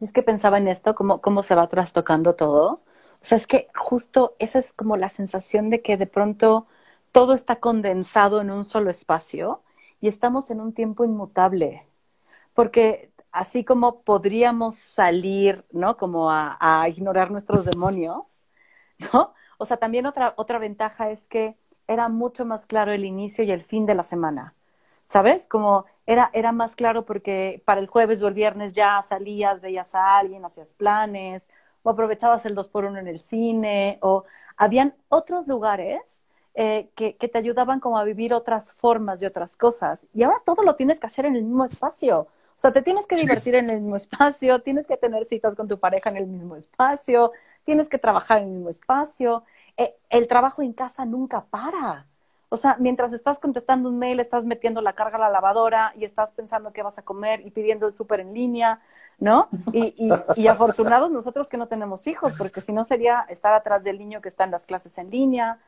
Y es que pensaba en esto, cómo, cómo se va trastocando todo. O sea, es que justo esa es como la sensación de que de pronto todo está condensado en un solo espacio y estamos en un tiempo inmutable. Porque así como podríamos salir, ¿no? Como a, ignorar nuestros demonios, ¿no? O sea, también otra, otra ventaja es que era mucho más claro el inicio y el fin de la semana. ¿Sabes? Como era, era más claro porque para el jueves o el viernes ya salías, veías a alguien, hacías planes, o aprovechabas el dos por uno en el cine, o habían otros lugares eh, que, que, te ayudaban como a vivir otras formas de otras cosas. Y ahora todo lo tienes que hacer en el mismo espacio. O sea, te tienes que divertir en el mismo espacio, tienes que tener citas con tu pareja en el mismo espacio, tienes que trabajar en el mismo espacio. Eh, el trabajo en casa nunca para. O sea, mientras estás contestando un mail, estás metiendo la carga a la lavadora y estás pensando qué vas a comer y pidiendo el súper en línea, ¿no? Y, y, y, afortunados nosotros que no tenemos hijos, porque si no sería estar atrás del niño que está en las clases en línea,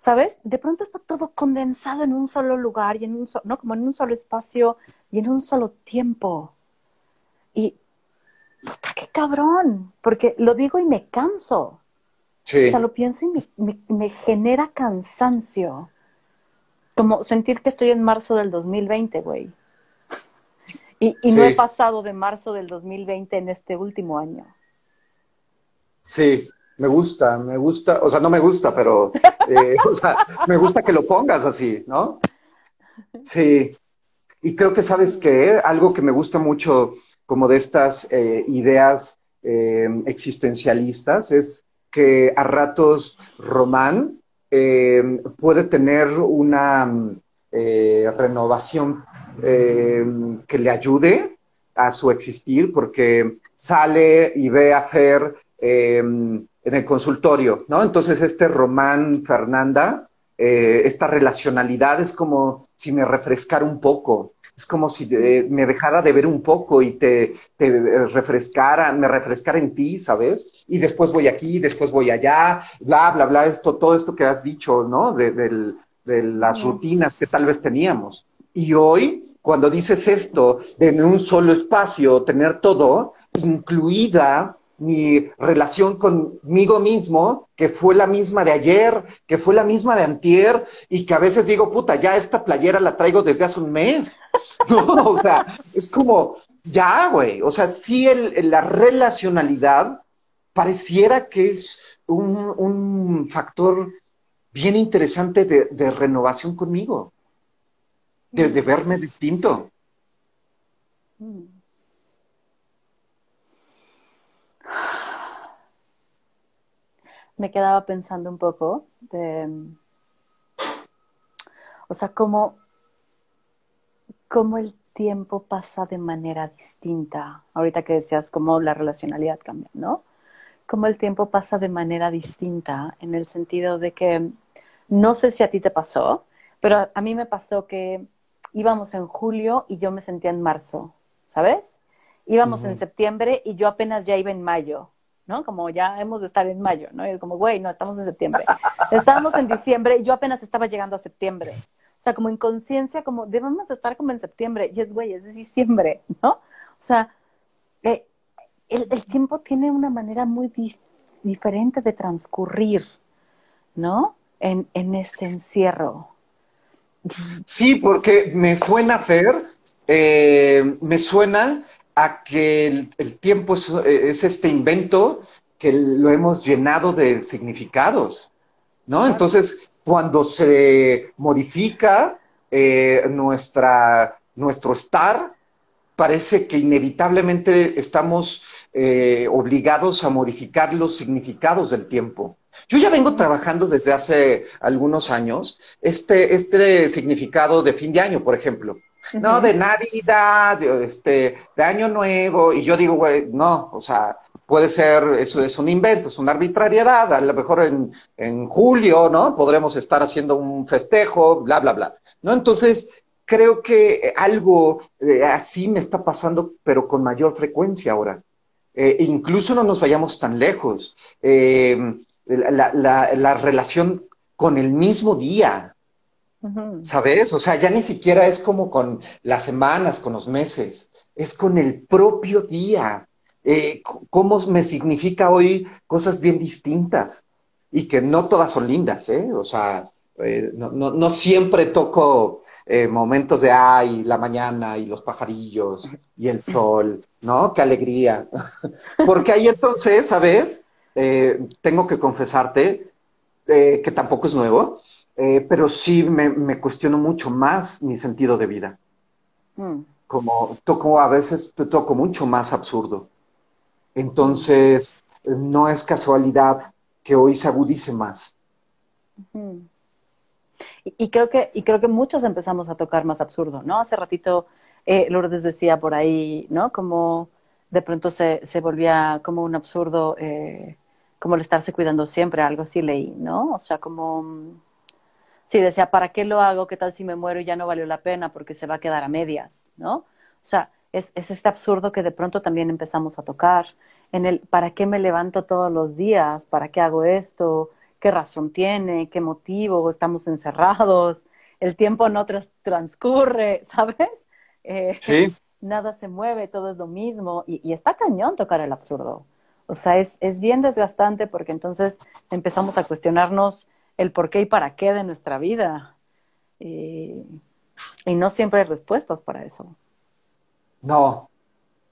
¿sabes? De pronto está todo condensado en un solo lugar y en un solo, ¿no? Como en un solo espacio y en un solo tiempo. Y, puta, qué cabrón, porque lo digo y me canso. Sí. O sea, lo pienso y me, me, me genera cansancio como sentir que estoy en marzo del 2020, güey. Y, y sí. no he pasado de marzo del 2020 en este último año. Sí, me gusta, me gusta, o sea, no me gusta, pero, eh, me gusta que lo pongas así, ¿no? Sí. Y creo que sabes que algo que me gusta mucho como de estas eh, ideas eh, existencialistas es que a ratos Román eh, puede tener una eh, renovación eh, que le ayude a su existir, porque sale y ve a Fer en el consultorio, ¿no? Entonces este Román Fernanda, esta relacionalidad es como si me refrescara un poco, es como si eh, me dejara de ver un poco y te, te, refrescara, me refrescara en ti, ¿sabes? Y después voy aquí, después voy allá, bla, bla, bla, esto, todo esto que has dicho, ¿no? De, de, de las rutinas que tal vez teníamos. Y hoy, cuando dices esto, de en un solo espacio tener todo, incluida mi relación conmigo mismo, que fue la misma de ayer, que fue la misma de antier, y que a veces digo, puta, ya esta playera la traigo desde hace un mes. No, o sea, es como, ya, güey, o sea, sí el, la relacionalidad pareciera que es un, un factor bien interesante de, de renovación conmigo, de, de verme distinto. Mm. Me quedaba pensando un poco de, o sea, cómo, cómo el tiempo pasa de manera distinta. Ahorita que decías cómo la relacionalidad cambia, ¿no? Cómo el tiempo pasa de manera distinta en el sentido de que no sé si a ti te pasó, pero a mí me pasó que íbamos en julio y yo me sentía en marzo, ¿sabes? Íbamos uh -huh. en septiembre y yo apenas ya iba en mayo. ¿No? Como ya hemos de estar en mayo, ¿no? Y como, güey, no, estamos en septiembre. Estábamos en diciembre y yo apenas estaba llegando a septiembre. O sea, como inconsciencia, como debemos estar como en septiembre. Y es, güey, es diciembre, ¿no? O sea, eh, el, el, tiempo tiene una manera muy di diferente de transcurrir, ¿no? En, en, este encierro. Sí, porque me suena, Fer, eh, me suena a que el, el tiempo es, es, este invento que lo hemos llenado de significados, ¿no? Entonces, cuando se modifica eh, nuestra, nuestro estar, parece que inevitablemente estamos eh, obligados a modificar los significados del tiempo. Yo ya vengo trabajando desde hace algunos años este, este significado de fin de año, por ejemplo. No, de Navidad, de, este, de Año Nuevo, y yo digo, güey, no, o sea, puede ser, eso es un invento, es una arbitrariedad, a lo mejor en, en julio, ¿no? Podremos estar haciendo un festejo, bla, bla, bla, ¿no? Entonces, creo que algo eh, así me está pasando, pero con mayor frecuencia ahora. Eh, incluso no nos vayamos tan lejos. Eh, la, relación con el mismo día, ¿sabes? O sea, ya ni siquiera es como con las semanas, con los meses, es con el propio día. Eh, cómo me significa hoy cosas bien distintas y que no todas son lindas, ¿eh? O sea, eh, no, no, siempre toco eh, momentos de ay, la mañana y los pajarillos y el sol, ¿no? Qué alegría. Porque ahí entonces, ¿sabes? Eh, tengo que confesarte que tampoco es nuevo, pero sí me, me, cuestiono mucho más mi sentido de vida. Mm. Como toco, a veces te toco mucho más absurdo. Entonces, no es casualidad que hoy se agudice más. Y, creo que, y creo que muchos empezamos a tocar más absurdo, ¿no? Hace ratito eh, Lourdes decía por ahí, ¿no? Como de pronto se, se volvía como un absurdo, eh, como el estarse cuidando siempre, algo así leí, ¿no? O sea, como... Sí, decía, ¿para qué lo hago? ¿Qué tal si me muero y ya no valió la pena porque se va a quedar a medias, ¿no? O sea, es, es este absurdo que de pronto también empezamos a tocar en el ¿para qué me levanto todos los días? ¿Para qué hago esto? ¿Qué razón tiene? ¿Qué motivo? ¿Estamos encerrados? El tiempo no transcurre, ¿sabes? Eh, sí. Nada se mueve, todo es lo mismo. Y, está cañón tocar el absurdo. O sea, es, es bien desgastante porque entonces empezamos a cuestionarnos el por qué y para qué de nuestra vida. y no siempre hay respuestas para eso. No,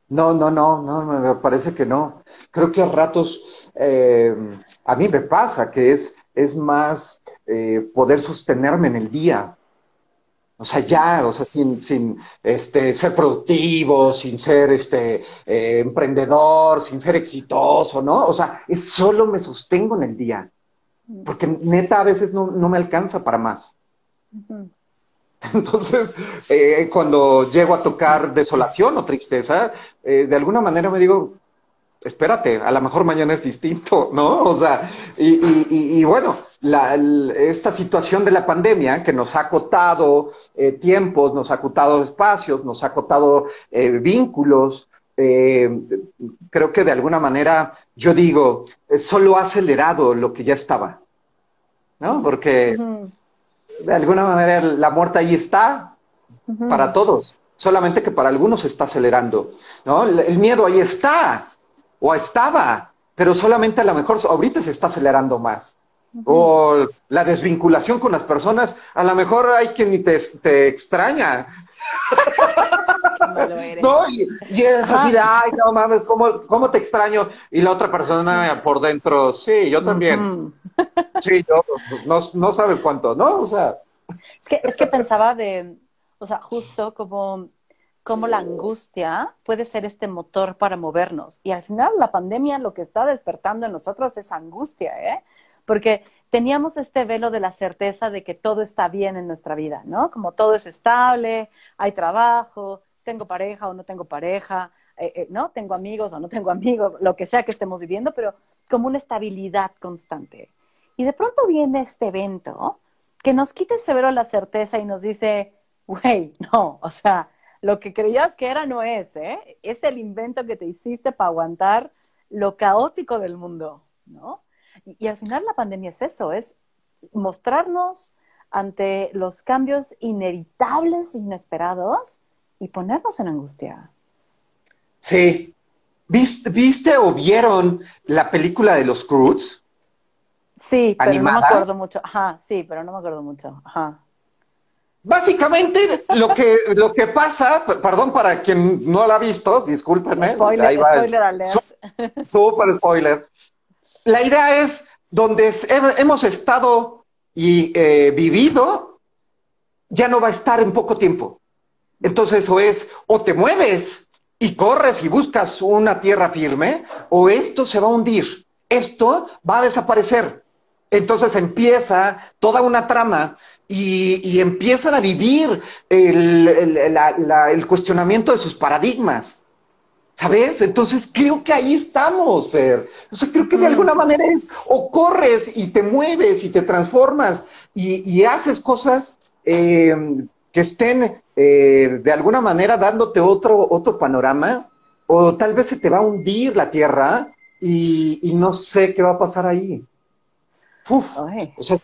no, no, no, no, me parece que no. Creo que a ratos, eh, a mí me pasa que es, es más eh, poder sostenerme en el día. O sea, ya, o sea, sin, sin este, ser productivo, sin ser este, eh, emprendedor, sin ser exitoso, ¿no? O sea, es solo me sostengo en el día. Porque neta a veces no, no me alcanza para más. Entonces, eh, cuando llego a tocar desolación o tristeza, eh, de alguna manera me digo, espérate, a lo mejor mañana es distinto, ¿no? O sea, y, bueno, esta situación de la pandemia que nos ha acotado eh, tiempos, nos ha acotado espacios, nos ha acotado vínculos, creo que de alguna manera, yo digo, solo ha acelerado lo que ya estaba, ¿no? Porque de alguna manera la muerte ahí está para todos, solamente que para algunos está acelerando, ¿no? El miedo ahí está, o estaba, pero solamente a lo mejor ahorita se está acelerando más. O la desvinculación con las personas, a lo mejor hay quien ni te, te extraña. No, y, es así de, ay, no mames, ¿cómo, ¿cómo, te extraño? Y la otra persona por dentro, sí, yo también. Sí, yo, no, no sabes cuánto, ¿no? O sea. Es que, es que pensaba de, o sea, justo como, como la angustia puede ser este motor para movernos. Y al final la pandemia lo que está despertando en nosotros es angustia, ¿eh? Porque teníamos este velo de la certeza de que todo está bien en nuestra vida, ¿no? Como todo es estable, hay trabajo, tengo pareja o no tengo pareja, eh, eh, ¿no? Tengo amigos o no tengo amigos, lo que sea que estemos viviendo, pero como una estabilidad constante. Y de pronto viene este evento que nos quita severo la certeza y nos dice, güey, no, o sea, lo que creías que era no es, ¿eh? Es el invento que te hiciste para aguantar lo caótico del mundo, ¿no? Y, al final la pandemia es eso, es mostrarnos ante los cambios inevitables, inesperados, y ponernos en angustia. Sí. ¿Viste, ¿Viste o vieron la película de los Croods? Sí, pero no me acuerdo mucho. Ajá, sí, pero no me acuerdo mucho. Ajá. Básicamente, lo que, lo que pasa, perdón para quien no la ha visto, discúlpenme. Spoiler, spoiler alert. Super spoiler. La idea es donde hemos estado y eh, vivido, ya no va a estar en poco tiempo. Entonces, eso es, o te mueves y corres y buscas una tierra firme, o esto se va a hundir. Esto va a desaparecer. Entonces empieza toda una trama y, empiezan a vivir el, cuestionamiento de sus paradigmas. ¿Sabes? Entonces creo que ahí estamos, Fer. O sea, creo que de mm. alguna manera es, o corres y te mueves y te transformas y, haces cosas eh, que estén eh, de alguna manera dándote otro, otro panorama, o tal vez se te va a hundir la tierra y, no sé qué va a pasar ahí. Uf, o sea,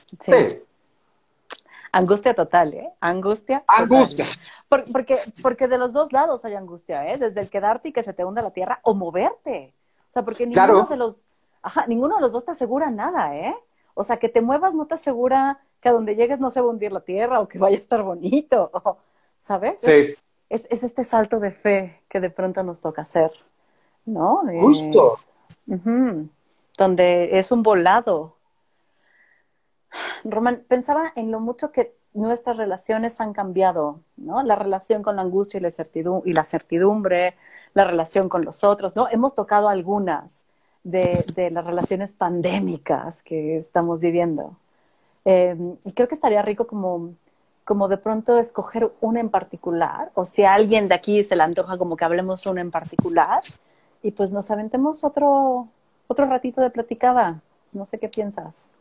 Angustia total, ¿eh? Angustia. Angustia. porque, porque de los dos lados hay angustia, ¿eh? Desde el quedarte y que se te hunda la tierra o moverte. O sea, porque ninguno de los, ajá, ninguno de los dos te asegura nada, ¿eh? O sea, que te muevas no te asegura que a donde llegues no se va a hundir la tierra o que vaya a estar bonito, ¿sabes? Sí. Es, es, este salto de fe que de pronto nos toca hacer, ¿no? Justo. donde es un volado, Román, pensaba en lo mucho que nuestras relaciones han cambiado, ¿no? La relación con la angustia y la, certidumbre, y la certidumbre, la relación con los otros, ¿no? Hemos tocado algunas de, las relaciones pandémicas que estamos viviendo. Em, y creo que estaría rico como, como de pronto escoger una en particular, o si a alguien de aquí se le antoja como que hablemos una en particular, y pues nos aventemos otro, otro ratito de platicada. No sé qué piensas.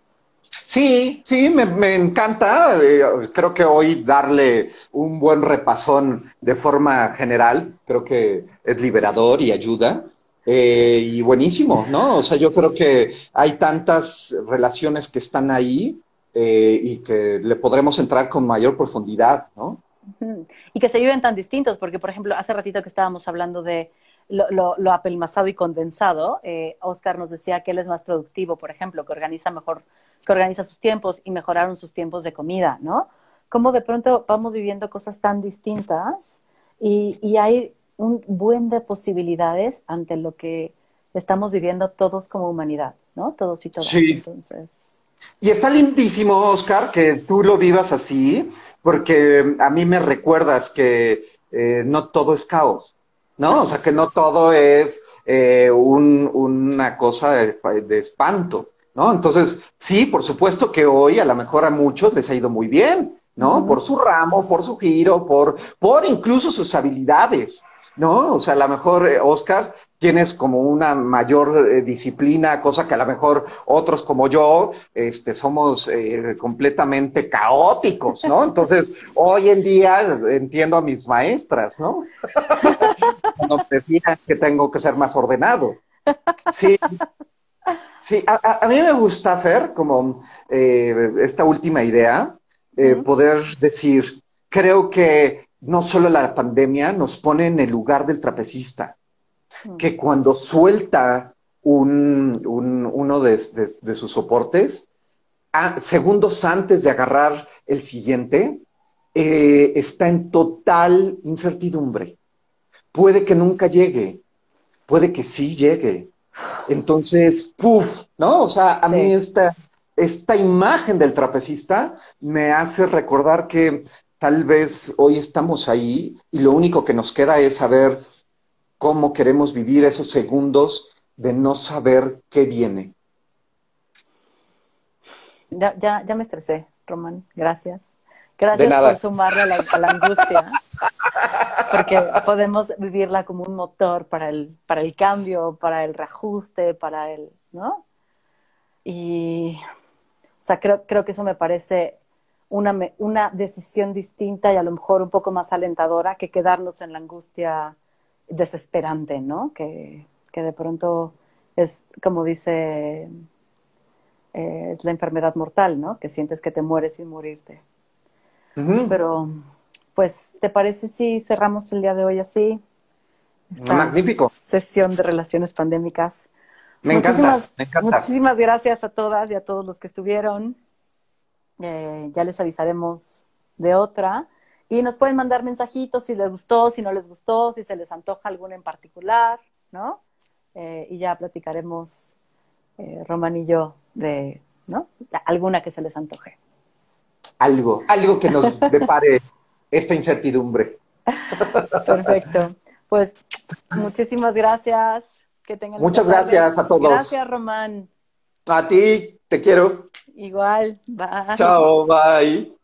Sí, sí, me, encanta. Eh, creo que hoy darle un buen repasón de forma general, creo que es liberador y ayuda. Eh, y buenísimo, ¿no? O sea, yo creo que hay tantas relaciones que están ahí eh, y que le podremos entrar con mayor profundidad, ¿no? Y que se viven tan distintos, porque, por ejemplo, hace ratito que estábamos hablando de lo, lo, apelmazado y condensado, Oscar nos decía que él es más productivo, por ejemplo, que organiza mejor que organiza sus tiempos y mejoraron sus tiempos de comida, ¿no? Cómo de pronto vamos viviendo cosas tan distintas y, y hay un buen de posibilidades ante lo que estamos viviendo todos como humanidad, ¿no? Todos y todas. Sí. Entonces. Y está lindísimo, Oscar, que tú lo vivas así, porque a mí me recuerdas que eh, no todo es caos, ¿no? O sea, que no todo es eh, un, una cosa de espanto. ¿no? Entonces, sí, por supuesto que hoy a lo mejor a muchos les ha ido muy bien, ¿no? Por su ramo, por su giro, por, por incluso sus habilidades, ¿no? O sea, a lo mejor, eh, Oscar, tienes como una mayor eh, disciplina, cosa que a lo mejor otros como yo, este, somos eh, completamente caóticos, ¿no? Entonces, hoy en día entiendo a mis maestras, ¿no? Cuando me que tengo que ser más ordenado. Sí, Sí, a, mí me gusta, Fer, como eh, esta última idea, eh, poder decir, creo que no solo la pandemia nos pone en el lugar del trapecista, que cuando suelta un, uno de, sus soportes, segundos antes de agarrar el siguiente, eh, está en total incertidumbre. Puede que nunca llegue, puede que sí llegue, entonces, puff, ¿no? O sea, a mí esta, esta imagen del trapecista me hace recordar que tal vez hoy estamos ahí y lo único que nos queda es saber cómo queremos vivir esos segundos de no saber qué viene. Ya, ya, ya me estresé, Román. Gracias. Gracias por sumarle a la, angustia, porque podemos vivirla como un motor para el, para el cambio, para el reajuste, para el, ¿no? Y, o sea, creo, creo que eso me parece una, una decisión distinta y a lo mejor un poco más alentadora que quedarnos en la angustia desesperante, ¿no? Que, que de pronto es, como dice, eh, es la enfermedad mortal, ¿no? Que sientes que te mueres sin morirte. Pero, pues, ¿te parece si cerramos el día de hoy así? Magnífico. Sesión de relaciones pandémicas. Me encanta, Muchísimas gracias a todas y a todos los que estuvieron. Eh, ya les avisaremos de otra. Y nos pueden mandar mensajitos si les gustó, si no les gustó, si se les antoja alguna en particular, ¿no? Eh, y ya platicaremos, eh, Román y yo, de, ¿no? Alguna que se les antoje algo, algo que nos depare esta incertidumbre. Perfecto. Pues muchísimas gracias. Que tengan Muchas gracias a todos. Gracias, Román. A ti, te quiero. Igual, bye. Chao, bye.